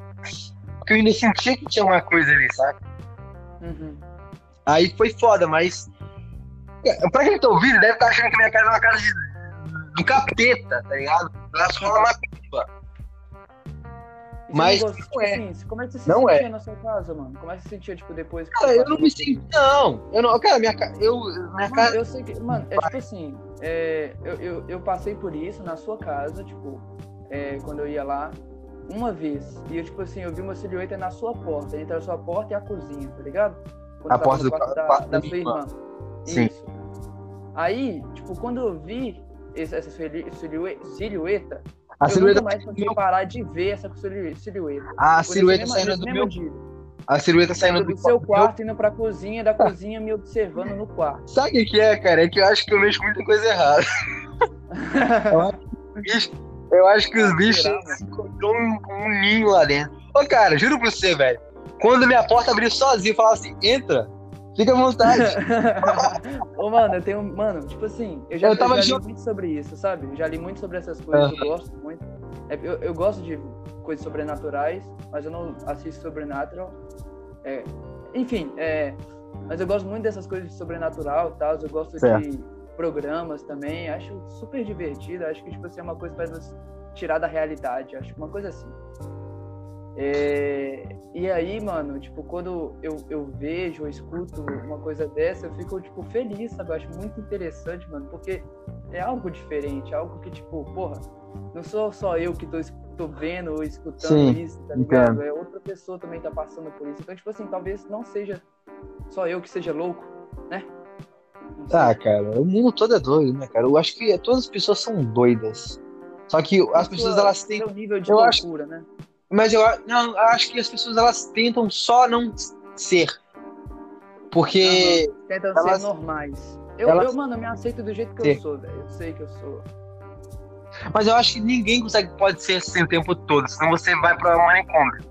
porque eu ainda sentia que tinha uma coisa ali, sabe? Uhum. Aí foi foda, mas. Pra quem tá ouvindo, deve estar tá achando que minha casa é uma casa de, do capeta, tá ligado? Ela só uma culpa. Mas gostou, não é. Assim, como é que você se não sentia é. na sua casa, mano? Como é que você sentia, tipo, depois Cara, eu não me senti. Não, eu não. Cara, minha casa. Eu, minha casa. Eu sei que. Mano, é tipo assim. É, eu, eu, eu, passei por isso na sua casa, tipo, é, quando eu ia lá, uma vez. E eu, tipo assim, eu vi uma silhueta na sua porta, entre a sua porta e a cozinha, tá ligado? Quando a porta do quarto da, quarto da, sua irmã. Sim. Isso. Aí, tipo, quando eu vi essa silhueta, a eu silhueta mais consegui parar de ver essa silhueta. A silhueta saindo do meu. Dia. A silhueta saindo do, do seu quarto, indo pra cozinha, da cozinha me observando no quarto. Sabe o que é, cara? É que eu acho que eu mexo muita coisa errada. eu, acho bicho, eu, acho que os bichos encontrou um, um, ninho lá dentro. Ô, cara, juro pra você, velho. Quando minha porta abriu sozinha, eu falava assim: entra, Fica à vontade. Ô, mano, eu tenho. Mano, tipo assim, eu já, eu tava eu já li muito sobre isso, sabe? Eu já li muito sobre essas coisas, eu gosto muito. É, eu, eu gosto de coisas sobrenaturais, mas eu não assisto Sobrenatural. É, enfim, é, mas eu gosto muito dessas coisas de sobrenatural e tal. Eu gosto certo. de programas também. Acho super divertido. Acho que, tipo assim, é uma coisa para nos tirar da realidade. Acho uma coisa assim. É, e aí, mano, tipo, quando eu, eu vejo, eu escuto uma coisa dessa, eu fico, tipo, feliz, sabe? Eu acho muito interessante, mano, porque é algo diferente, algo que, tipo, porra, não sou só eu que tô, tô vendo ou escutando Sim, isso, tá ligado? Entendo. É outra pessoa também tá passando por isso. Então, tipo assim, talvez não seja só eu que seja louco, né? Tá, cara, o mundo todo é doido, né, cara? Eu acho que todas as pessoas são doidas. Só que as pessoas, elas têm. um nível de eu loucura, acho... né? Mas eu não, acho que as pessoas elas tentam só não ser. Porque. Tentam elas, ser normais. Eu, elas... eu, mano, eu me aceito do jeito que ser. eu sou, velho. Eu sei que eu sou. Mas eu acho que ninguém consegue, pode ser assim o tempo todo, senão você vai pra manicômio.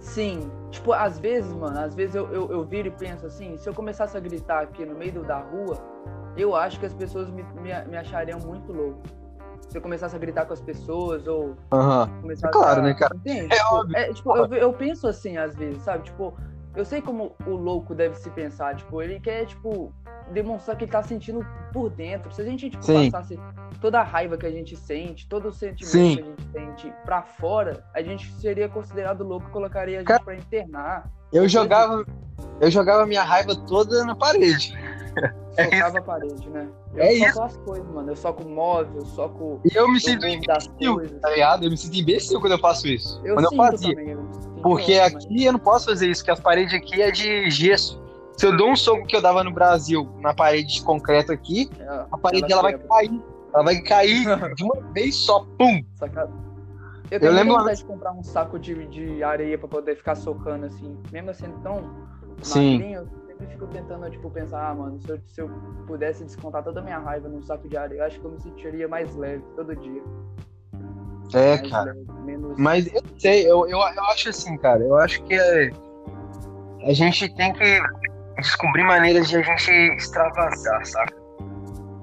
Sim. Tipo, às vezes, mano, às vezes eu, eu, eu viro e penso assim, se eu começasse a gritar aqui no meio da rua, eu acho que as pessoas me, me, me achariam muito louco se eu começasse a gritar com as pessoas ou uhum. é claro, a... né, cara? Entende? É óbvio. É, tipo, eu, eu penso assim às vezes, sabe? Tipo, eu sei como o louco deve se pensar, tipo, ele quer, tipo, demonstrar que ele tá sentindo por dentro. Se a gente, tipo, Sim. passasse toda a raiva que a gente sente, todo o sentimento Sim. que a gente sente pra fora, a gente seria considerado louco e colocaria a gente Cara, pra internar. Eu jogava, eu jogava minha raiva toda na parede. Socava é a parede, né? Eu é soco isso. as coisas, mano. Eu soco móvel, eu soco. E eu me sinto imbecil, tá ligado? Eu me sinto imbecil quando eu faço isso. Eu quando eu fazia. Também, eu Porque aqui eu não posso fazer isso, porque as paredes aqui é de gesso. Se eu dou um soco que eu dava no Brasil na parede de concreto aqui, é, a parede ela, ela vai cair. Ela vai cair de uma vez só, pum! Sacado. Eu Eu lembro vontade de comprar um saco de, de areia pra poder ficar socando assim. Mesmo sendo tão Sim. magrinho, sempre fico tentando, tipo, pensar, ah, mano, se eu, se eu pudesse descontar toda a minha raiva num saco de areia, eu acho que eu me sentiria mais leve todo dia. É, mais cara. leve, menos. Mas eu sei, eu, eu, eu acho assim, cara. Eu acho que é, a gente tem que descobrir maneiras de a gente extravasar, sabe?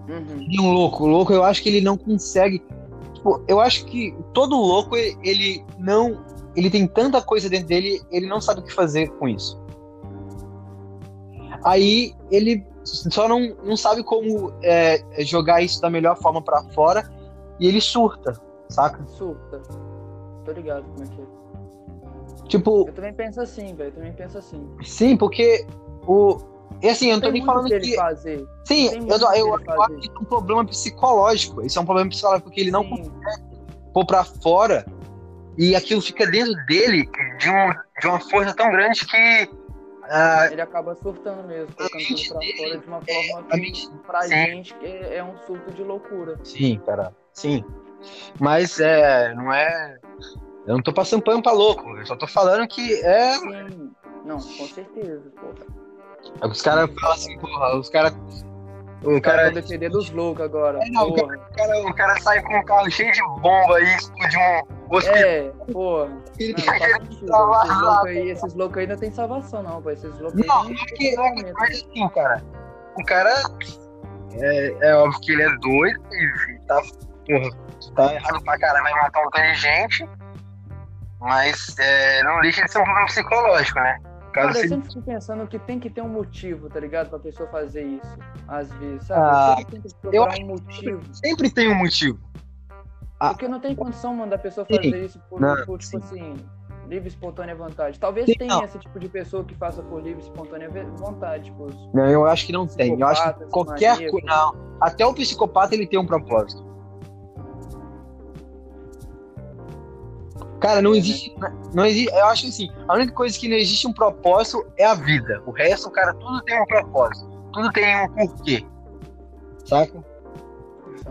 Uhum. E um louco, o louco, eu acho que ele não consegue. Tipo, eu acho que todo louco, ele não. Ele tem tanta coisa dentro dele, ele não sabe o que fazer com isso. Aí ele só não, não sabe como é, jogar isso da melhor forma pra fora e ele surta, saca? Surta. Tô ligado como é que é. Tipo, Eu também penso assim, velho. Eu também penso assim. sim, porque o. E assim, eu não tô nem falando que ele fazer. Sim, eu, eu, que eu, acho que é um problema psicológico. Isso é um problema psicológico, porque ele não Sim. pôr pra fora e aquilo fica dentro dele de, um, de uma força tão grande que ah, Ele acaba surtando mesmo, colocando tudo pra dele fora de uma é- forma a que, pra sim. gente, é, é um surto de loucura. sim, cara, sim. Mas é, não é. Eu não tô passando pano pra louco, eu só tô falando que é. Sim. Não, com certeza, porra. Os caras falam assim, porra, os caras. Caras cara, vão defender dos loucos agora. É, não, o porra. o cara, o cara sai com um carro cheio de bomba e explode um hospital. É, porra. Ele Não, tá travar Esses loucos aí, esses loucos aí não tem salvação, não, pô. Esses loucos aí Não, nem não é que, não é que- mas assim, cara, o cara é, é óbvio que ele é doido e tá, porra, tá errado pra caramba em matar um monte de gente, mas é, não deixa de ser um problema psicológico, né? Cara, eu se- sempre fico pensando que tem que ter um motivo, tá ligado? Pra pessoa fazer isso. Às vezes, sabe? Ah, eu sempre tento procurar eu um motivo. sempre tem um motivo. Ah. Porque não tem condição, mano, da pessoa Sim. fazer isso por, Não, por, tipo sim. assim, livre e espontânea vontade. Talvez Sim, tenha não. esse tipo de pessoa que faça por livre e espontânea vontade, tipo, Não, eu acho que não tem. Eu acho que qualquer. Não, até o psicopata ele tem um propósito. Cara, não É, né? existe. Não existe. Eu acho assim, a única coisa que não existe um propósito é a vida. O resto, cara, tudo tem um propósito. Tudo tem um porquê. Saca?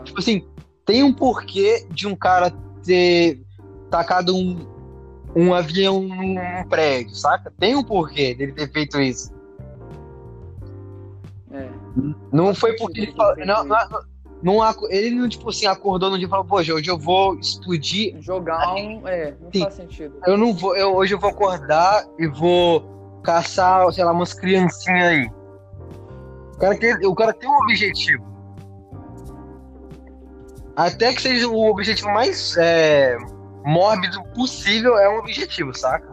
Tipo assim, tem um porquê de um cara ter tacado um, um avião num prédio, saca? Tem um porquê dele ter feito isso. É. Não foi porque ele falou. Não, não, não, ele não, tipo assim, acordou no dia e falou, poxa, hoje eu vou explodir. Jogar um. É, não Sim. faz sentido. Eu não vou. Eu, hoje eu vou acordar e vou caçar, sei lá, umas criancinhas aí. O cara, tem, o cara tem um objetivo. Até que seja o objetivo mais é, mórbido possível, é um objetivo, saca?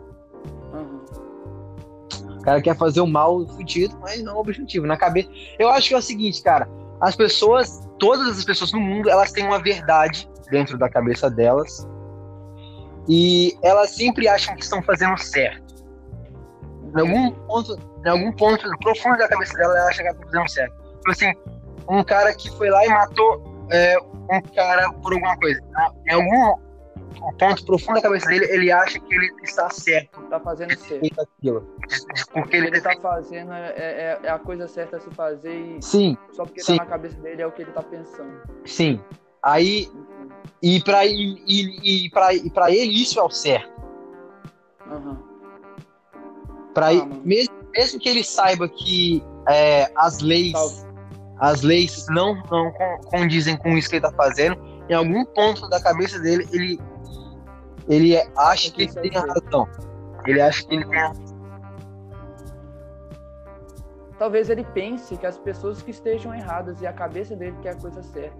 Uhum. O cara quer fazer o mal fudido, mas não é um objetivo. Na cabeça. Eu acho que é o seguinte, cara. As pessoas, todas as pessoas no mundo, elas têm uma verdade dentro da cabeça delas. E elas sempre acham que estão fazendo certo. Em algum ponto, em algum ponto profundo da cabeça dela, ela acha que ela tá fazendo certo. Tipo assim, um cara que foi lá e matou é, um cara por alguma coisa. Em algum ponto profundo da cabeça dele, ele acha que ele está certo Tá fazendo certo. aquilo. Porque O que ele, ele tá fazendo é, é- é a coisa certa a se fazer e Sim, só porque Sim. tá na cabeça dele é o que ele tá pensando. sim. Aí. E pra, e, e, e pra, e pra ele isso é o certo. Uhum. Pra Ah, mesmo, mesmo que ele saiba que é, as leis Tal- as leis não, não con- condizem com isso que ele tá fazendo, em algum ponto da cabeça dele, ele, ele acha que ele é tem razão. Ele acha que ele tem a Talvez ele pense que as pessoas que estejam erradas e a cabeça dele quer a coisa certa.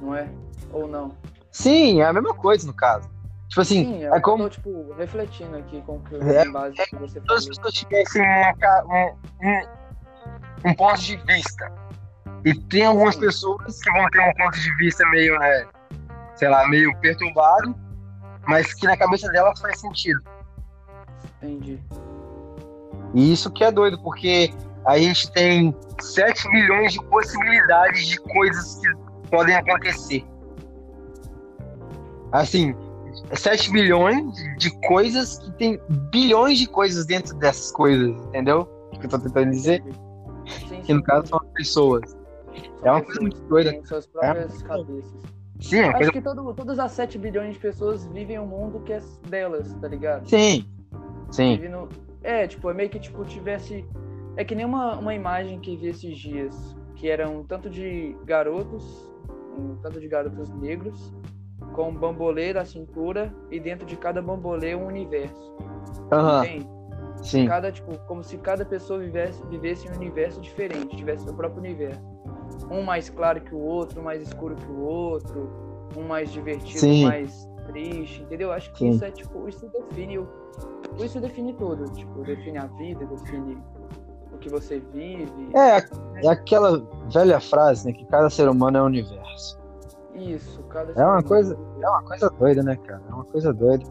Não é? Ou não? Sim, é a mesma coisa no caso. Tipo assim, Sim, é eu como tô, tipo, refletindo aqui com o que É, em base do que você se todas as falou. pessoas tivessem um, ca- um, um, um ponto de vista. E tem algumas Sim. pessoas que vão ter um ponto de vista meio, né, sei lá, meio perturbado, mas que na cabeça delas faz sentido. Entendi. E isso que é doido, porque a gente tem 7 milhões de possibilidades de coisas que podem acontecer. Assim, 7 bilhões de coisas que tem bilhões de coisas dentro dessas coisas, entendeu? O que eu tô tentando dizer? Sim, Que no sim. caso são as pessoas. É uma coisa muito doida. Tem suas próprias cabeças. Sim, é Acho coisa... que todo, todas as 7 bilhões de pessoas vivem um mundo que é delas, tá ligado? Sim. Sim. No- É, tipo, é meio que tipo tivesse. É que nem uma, uma imagem que vi esses dias, que era um tanto de garotos, um tanto de garotos negros, com um bambolê na cintura, e dentro de cada bambolê um universo. Aham. Entende? Sim. Cada, tipo, como se cada pessoa vivesse, vivesse em um universo diferente, tivesse seu próprio universo. Um mais claro que o outro, um mais escuro que o outro, um mais divertido, Sim. um mais triste, entendeu? Acho que Sim. isso é tipo, isso define o. Isso define tudo, tipo, define a vida, define o que você vive. É, é aquela velha frase, né? Que cada ser humano é um universo. Isso, cada É uma coisa- humano. É uma coisa doida, né, cara? É uma coisa doida.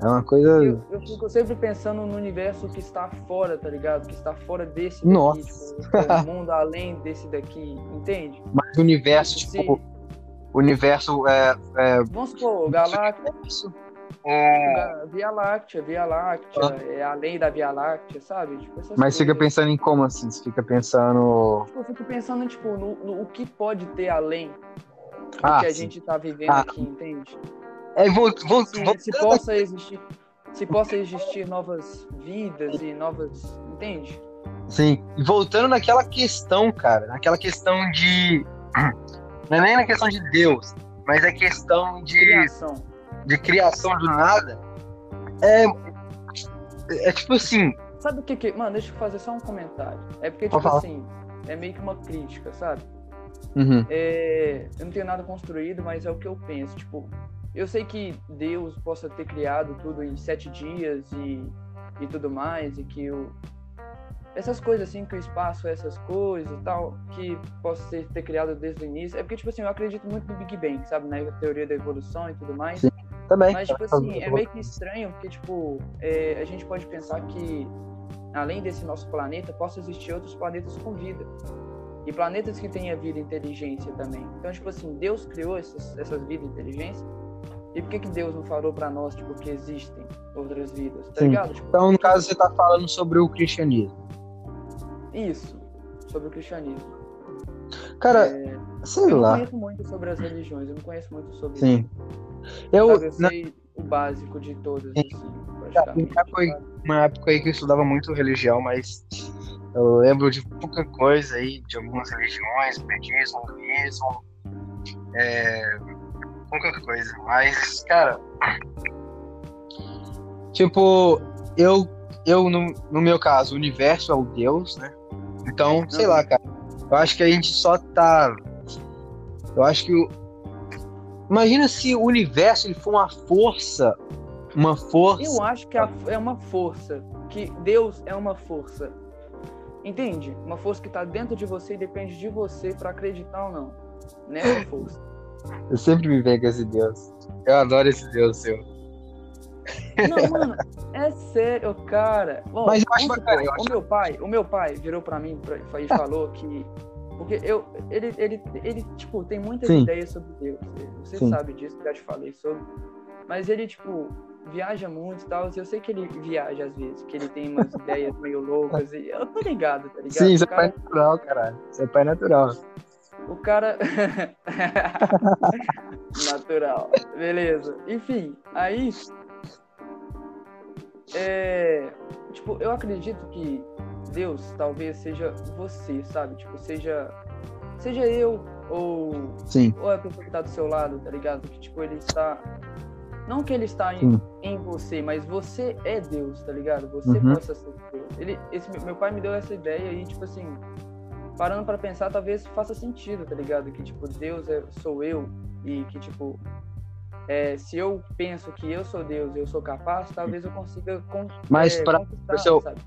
É uma coisa. Eu, eu fico sempre pensando no universo que está fora, tá ligado? Que está fora desse daqui, Nossa. tipo, o mundo além desse daqui, entende? Mas o universo, Se- tipo, o universo é. é... Vamos supor, Galáctica, é... Via Láctea, Via Láctea, é além da Via Láctea, sabe? Tipo, Mas fica coisas. pensando em como assim? Você fica pensando. Tipo, eu fico pensando, tipo, no, no- o que pode ter além do Ah, que a sim. gente tá vivendo Ah. aqui, entende? É, vou, vou, Se, vou- se possa existir, se possa existir novas vidas e novas, entende? Sim. E voltando naquela questão, cara, naquela questão de. Não é nem na questão de Deus, mas é questão de, Criação. de criação do nada. É. É tipo assim. Sabe o que que... Mano, deixa eu fazer só um comentário. É porque, tipo falar. assim, é meio que uma crítica, sabe? Uhum. É, eu não tenho nada construído, mas é o que eu penso. Tipo, eu sei que Deus possa ter criado tudo em sete dias e, e tudo mais, e que o, essas coisas assim, que o espaço é essas coisas e tal, que possa ser, ter criado desde o início. É porque, tipo assim, eu acredito muito no Big Bang, sabe? Na teoria da evolução e tudo mais. Sim. Também. Mas, tipo assim, é meio que estranho, porque, tipo, é, a gente pode pensar que, além desse nosso planeta, possa existir outros planetas com vida. E planetas que tenha vida e inteligência também. Então, tipo assim, Deus criou essas, essas vidas e inteligência. E por que, que Deus não falou pra nós, tipo, que existem outras vidas? Tá Sim. ligado? Tipo, Então, no caso, você tá falando sobre o cristianismo. isso, sobre o cristianismo. Cara, É, sei eu não lá. conheço muito sobre as religiões, eu não conheço muito sobre Sim. Eu, eu na, sei o básico de todas, Sim. assim, já foi- sabe? uma época aí que eu estudava muito religião, mas eu lembro de pouca coisa aí, de algumas religiões, budismo, hinduísmo, é, pouca coisa. Mas, cara, tipo, eu, eu no, no meu caso, o universo é o Deus, né? Então, sei lá, cara, eu acho que a gente só tá. Eu acho que o. Imagina se o universo ele for uma força. Uma força. Eu acho que a- é uma força, que Deus é uma força. Entende? Uma força que tá dentro de você e depende de você pra acreditar ou não. Nessa força. Eu sempre me vejo com esse Deus. Eu adoro esse Deus seu. Não, mano, é sério, cara. Ó, Mas eu acho bacana, eu acho- O meu pai, o meu pai virou pra mim pra- e falou que. Porque eu, ele, ele, ele, tipo, tem muitas Sim. ideias sobre Deus. Você Sim. sabe disso, já te falei sobre. Mas ele, tipo, viaja muito e tal. Eu sei que ele viaja às vezes, que ele tem umas ideias meio loucas. E eu tô ligado, tá ligado? Sim, o seu pai cara, é natural, caralho. Seu pai é natural. O cara. Natural. Beleza. Enfim, aí. É. Tipo, eu acredito que Deus talvez seja você, sabe? Tipo, seja. Seja eu, ou, Sim, ou a pessoa que tá do seu lado, tá ligado? Que, tipo, ele está. Não que ele está em, Sim. em você, mas você é Deus, tá ligado? Você Uhum. possa ser Deus. Ele, esse, meu pai me deu essa ideia e, tipo assim, parando pra pensar, talvez faça sentido, tá ligado? Que, tipo, Deus é, sou eu e que, tipo, é, se eu penso que eu sou Deus e eu sou capaz, talvez eu consiga con Mas é, pra- pro seu- sabe?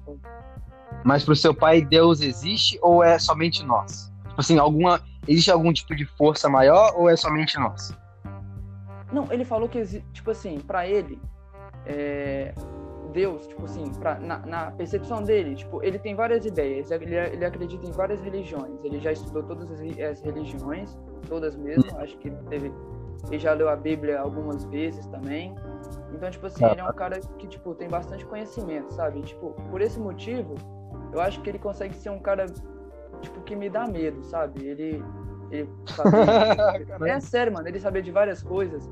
mas pro seu pai Deus existe ou é somente nós? Tipo assim, alguma. Existe algum tipo de força maior ou é somente nós? Não, ele falou que, tipo assim, pra ele, é, Deus, tipo assim, pra, na, na percepção dele, tipo, ele tem várias ideias, ele, ele acredita em várias religiões, ele já estudou todas as, as religiões, todas mesmo, acho que ele teve, ele já leu a Bíblia algumas vezes também, então, tipo assim, ele é um cara que, tipo, tem bastante conhecimento, sabe, E, tipo, por esse motivo, eu acho que ele consegue ser um cara, tipo, que me dá medo, sabe, ele, Ele é sério, mano. Ele sabia de várias coisas.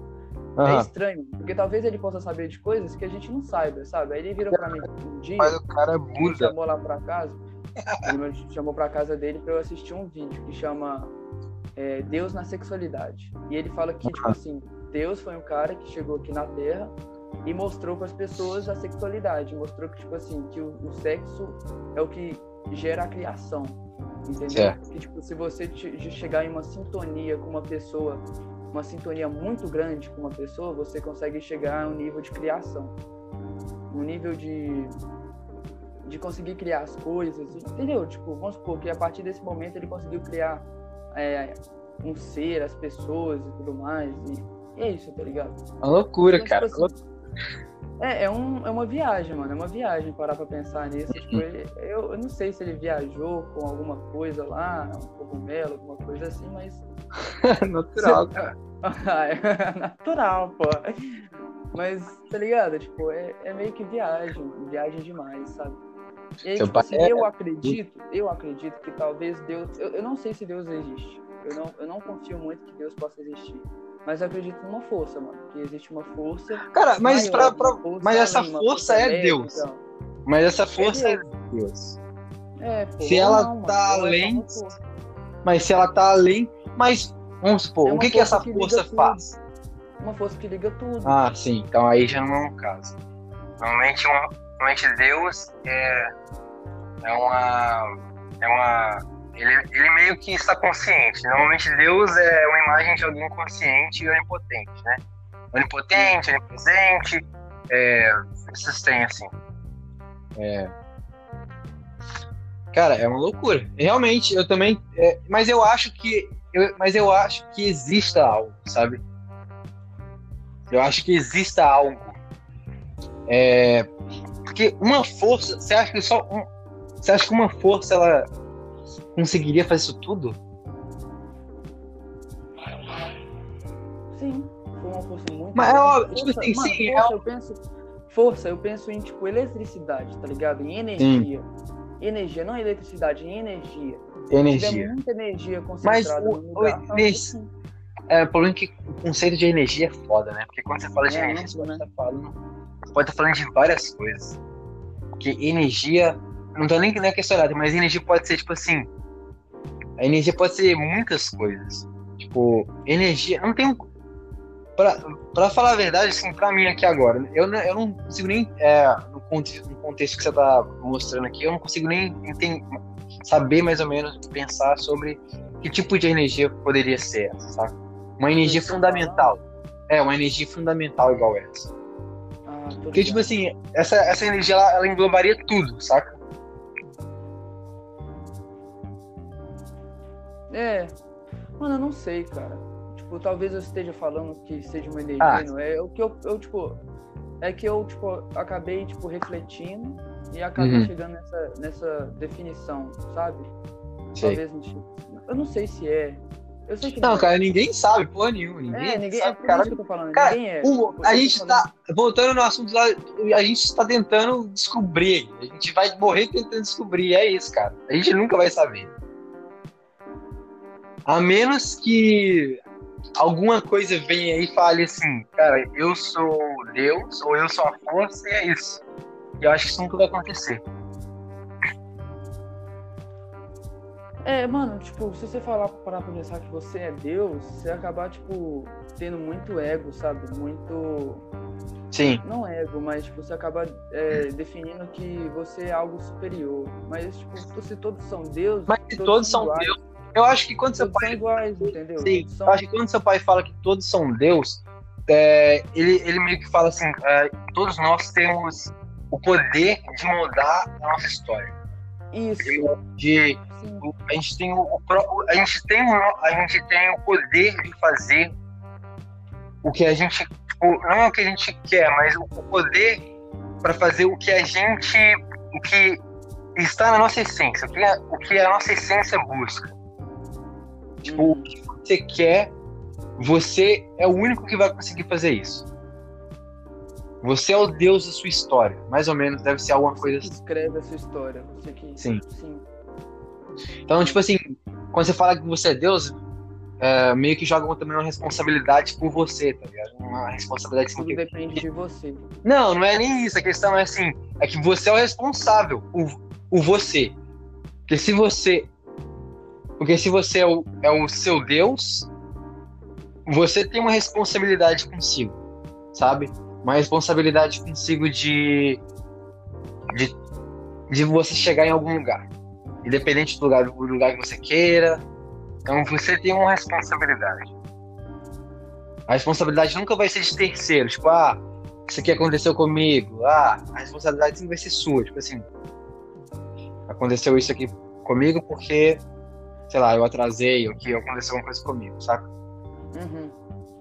Uhum. É estranho, porque talvez ele possa saber de coisas que a gente não saiba, sabe? Aí ele virou pra mim um dia. Mas o cara é Me chamou lá pra casa. Ele me chamou pra casa dele pra eu assistir um vídeo que chama é, Deus na Sexualidade. E ele fala que, tipo assim, Deus foi um cara que chegou aqui na Terra e mostrou para as pessoas a sexualidade. Mostrou que, tipo assim, que o, o sexo é o que gera a criação. Entendeu? Que, tipo, se você chegar em uma sintonia com uma pessoa, uma sintonia muito grande com uma pessoa, você consegue chegar a um nível de criação. Um nível de de conseguir criar as coisas, entendeu? Tipo, vamos supor que a partir desse momento ele conseguiu criar é, um ser, as pessoas e tudo mais. E, e é isso, tá ligado? Uma loucura, então, cara. Tipo assim, é, é, um, é uma viagem, mano. É uma viagem parar pra pensar nisso. Tipo, ele, eu, eu não sei se ele viajou com alguma coisa lá, um cogumelo, alguma coisa assim, mas. Natural, cara. Natural, pô. Mas, tá ligado? Tipo, é, é meio que viagem. Viagem demais, sabe? E aí, tipo, assim, é... eu acredito, eu acredito que talvez Deus. Eu, eu não sei se Deus existe. Eu não, eu não confio muito que Deus possa existir. Mas eu acredito numa força, mano. Que existe uma força. Cara, mas, maior, pra, pra... Força mas essa força, força é Deus. Então. Mas essa força é Deus. É Deus. É, pô, se ela não, tá mano, além. Mas se ela tá além. Mas, vamos supor, é o que, que essa que força faz? Uma força que liga tudo. Ah, sim. Então aí já não é um caso. Normalmente, um, normalmente Deus é, é uma. É uma ele, ele meio que está consciente. Normalmente Deus é uma imagem de alguém consciente e onipotente, né? Onipotente, onipresente, é, esses assim. É. Cara, é uma loucura. Realmente, eu também. É, mas eu acho que. Eu, mas eu acho que exista algo, sabe? Eu acho que exista algo. É, porque uma força. Você acha que só. Um, você acha que uma força ela conseguiria fazer isso tudo? Sim, foi uma força muito. Mas é óbvio, tipo assim, sim, força, é... eu penso. Força, eu penso em tipo eletricidade, tá ligado? Em energia. Sim. Energia, não eletricidade, em energia. Energia. muita energia concentrada Mas o, no lugar, o, energia, é, o problema é que o conceito de energia é foda, né? Porque quando você fala de é, energia, você, né? tá falando, você pode estar falando de várias coisas. Porque energia, não tô nem na questão mas energia pode ser tipo assim, a energia pode ser muitas coisas. Tipo, energia. Não tem. Pra, pra falar a verdade, assim, pra mim aqui agora, eu, não, eu não consigo nem. É, no, contexto, no contexto que você tá mostrando aqui, eu não consigo nem entender, saber mais ou menos, pensar sobre que tipo de energia poderia ser essa, sabe? Uma energia fundamental. É, uma energia fundamental igual essa. Ah, Porque, tipo assim, essa, essa energia ela, ela englobaria tudo, saca? É. Mano, eu não sei, cara. Tipo, talvez eu esteja falando que seja uma energia, ah. não é? O que eu, eu, tipo. É que eu, tipo, acabei, tipo, refletindo e acabei uhum. chegando nessa, nessa definição, sabe? Sei. Talvez. Eu não sei se é. Eu sei que não, não cara, ninguém sabe, porra nenhuma. Ninguém, é, ninguém sabe, é cara. que eu tô falando. Cara, ninguém é. O, a gente tá. Voltando no assunto lá, a gente tá tentando descobrir. A gente vai morrer tentando descobrir. É isso, cara. A gente nunca vai saber. A menos que alguma coisa venha aí e fale assim, cara, eu sou Deus ou eu sou a força e é isso. E eu acho que isso nunca vai acontecer. É, mano, tipo, se você falar para pensar que você é Deus, você acabar, tipo, tendo muito ego, sabe? Muito. Sim. Não ego, mas, tipo, você acaba é, definindo que você é algo superior. Mas, tipo, se todos são Deus. Mas se todos, todos são Deus, eu acho que quando seu pai. iguais, entendeu? Sim, são... eu acho que quando seu pai fala que todos são Deus, é, ele, ele meio que fala assim: é, todos nós temos o poder de mudar a nossa história. Isso. De, a gente tem o, o, a gente tem o, a gente tem o poder de fazer o que a gente tipo, não é o que a gente quer, mas o, o poder para fazer o que a gente o que está na nossa essência, o que a, o que a nossa essência busca. Tipo, o que você quer, você é o único que vai conseguir fazer isso. Você é o Deus da sua história. Mais ou menos, deve ser alguma coisa assim. Escreve a sua história. Que... Sim. Sim. Então, tipo assim, quando você fala que você é Deus, é, meio que jogam também uma responsabilidade por você, tá ligado? Uma responsabilidade Tudo que... depende de você. Não, não é nem isso. A questão é assim, é que você é o responsável, o, o você. Porque se você. Porque se você é o, é o seu Deus, você tem uma responsabilidade consigo, sabe? Uma responsabilidade consigo de. de, de você chegar em algum lugar. Independente do lugar, do lugar que você queira. Então você tem uma responsabilidade. A responsabilidade nunca vai ser de terceiro. Tipo, ah, isso aqui aconteceu comigo. Ah, a responsabilidade sempre vai ser sua. Tipo assim, aconteceu isso aqui comigo porque, sei lá, eu atrasei ou que aconteceu alguma coisa comigo, saca? Uhum.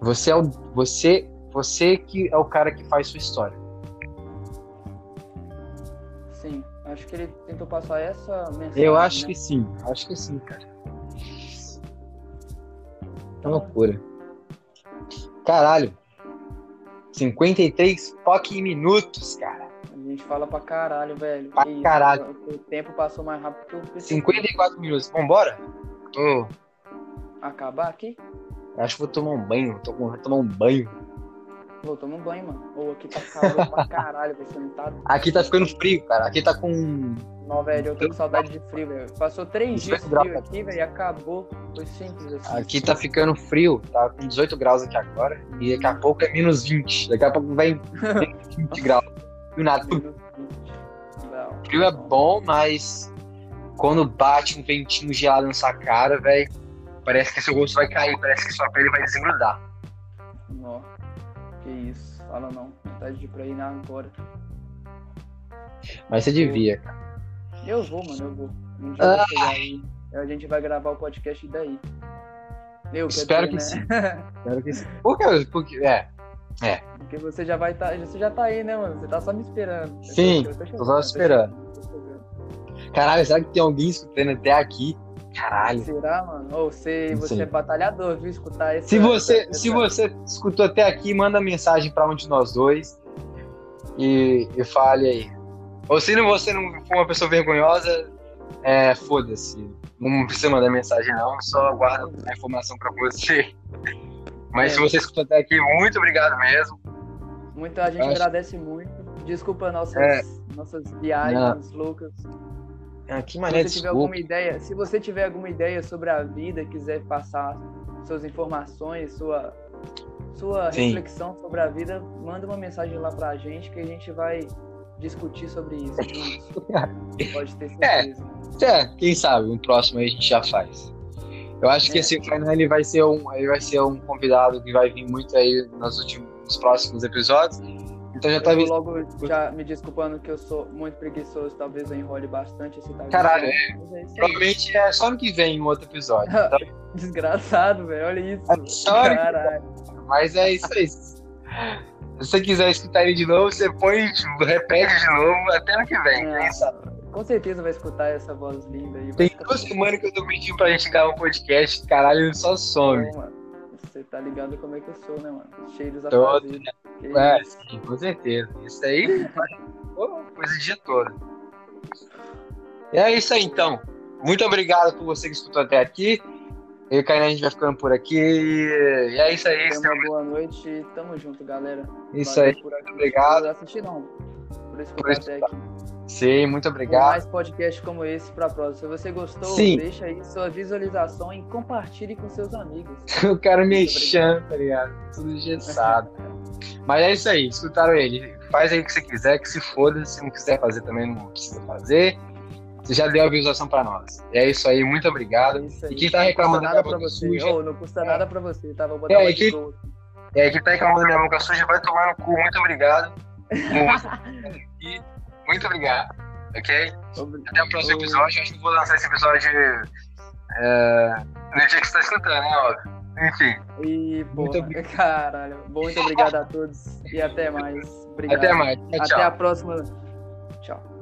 Você é o você, você que é o cara que faz sua história. Sim, acho que ele tentou passar essa mensagem. Eu acho né? que sim, acho que sim, cara. Que loucura. Caralho. 53 fucking minutos, cara. A gente fala pra caralho, velho. Pra isso, caralho. O tempo passou mais rápido que eu pensei. 54 minutos. Vambora? Tô. Acabar aqui? Acho que vou tomar um banho. Tô com... Vou tomar um banho. Vou tomar um banho, mano. Ou aqui tá calor pra caralho, velho. Você não tá. Aqui tá ficando frio, cara. Aqui tá com. Não, velho, eu tô com saudade de frio, velho. Passou três dias 18 graus, frio aqui, velho, e acabou. Foi simples assim. Aqui tá ficando frio. Tá com 18 graus aqui agora. E daqui a pouco é menos 20. Daqui a pouco vai 20 graus. E nada. Não. Frio é bom, mas quando bate um ventinho gelado na sua cara, velho, parece que seu rosto vai cair, parece que sua pele vai desgrudar. Nó. Que isso. Fala não. Vontade de ir pra ir na agora. Mas você devia, cara. Eu vou, mano, eu vou. Um dia eu vou chegar aí. A gente vai gravar o podcast daí. Eu, Espero dizer, que né? Espero que sim. Por quê? Porque, é, Porque você já vai tá, você já tá aí, né, mano? Você tá só me esperando. Sim, eu tô tô chegando, só tô esperando. tô chegando. caralho, será que tem alguém escutando até aqui? Caralho. Será, mano? Ou você, Não você sei. é batalhador, viu? Escutar esse. Se você, se você escutou até aqui, manda mensagem pra um de nós dois e, e fale aí. Ou se não, você não for uma pessoa vergonhosa, é, foda-se. Não precisa mandar mensagem não, só guarda a informação pra você. Mas É. se você escutou até aqui, muito obrigado mesmo. Muita gente Acho- agradece muito. Desculpa nossas, É. nossas viagens loucas. Ah, que Se maneira você de tiver alguma ideia, se você tiver alguma ideia sobre a vida, quiser passar suas informações, sua sua Sim. reflexão sobre a vida, manda uma mensagem lá pra gente que a gente vai discutir sobre isso juntos. Pode ter É. certeza. É, quem sabe, um próximo aí a gente já faz. Eu acho que É. esse Kainan, ele vai ser um, ele vai ser um convidado que vai vir muito aí nos últimos nos próximos episódios. Então já tá Eu logo já me desculpando que eu sou muito preguiçoso, talvez eu enrole bastante esse tal Caralho, é aí. Provavelmente é só ano que vem um outro episódio. Então, Desgraçado, velho. Olha isso. É só que Caralho. mas é isso aí. Se você quiser escutar ele de novo, você põe, tipo, repete de novo até ano que vem. É. Quem sabe? Com certeza vai escutar essa voz linda aí. Tem duas semanas que eu tô pedindo pra gente gravar um podcast, caralho, ele só some. Mano, Você tá ligado como é que eu sou, né, mano? Cheio dos afazeres. Que É, sim, com certeza. Isso aí, coisa o dia todo. E é isso aí, então. Muito obrigado por você que escutou até aqui. Eu e o Kainan, a gente vai ficando por aqui. E é isso aí. Tenha uma boa noite tamo junto, galera. Isso Valeu aí. Por, aqui, obrigado. Por assistir, não. Por escutar Por até aqui. Sim, muito obrigado. mais podcast como esse pra próxima. Se você gostou, Sim. deixa aí sua visualização e compartilhe com seus amigos. O cara Muito mexendo, tá ligado? Tudo engessado. Mas é isso aí, escutaram ele. Faz aí o que você quiser, que se foda. Se não quiser fazer também, não precisa fazer. Você já deu a visualização pra nós. É isso aí, muito obrigado. É. E quem tá reclamando nada pra você. suja? Ô, não custa nada pra você, tá? Vou botar É, quem-. É, quem tá reclamando da minha boca suja vai tomar no cu. Muito obrigado. E muito obrigado. Ok? Até o próximo episódio. Acho que vou lançar esse episódio é, no dia que você tá escutando, né, óbvio. Enfim, E, Muito porra, obrigado. caralho. Muito obrigado a todos e até mais. Obrigado. até mais. Tchau, Até tchau. a próxima. Tchau.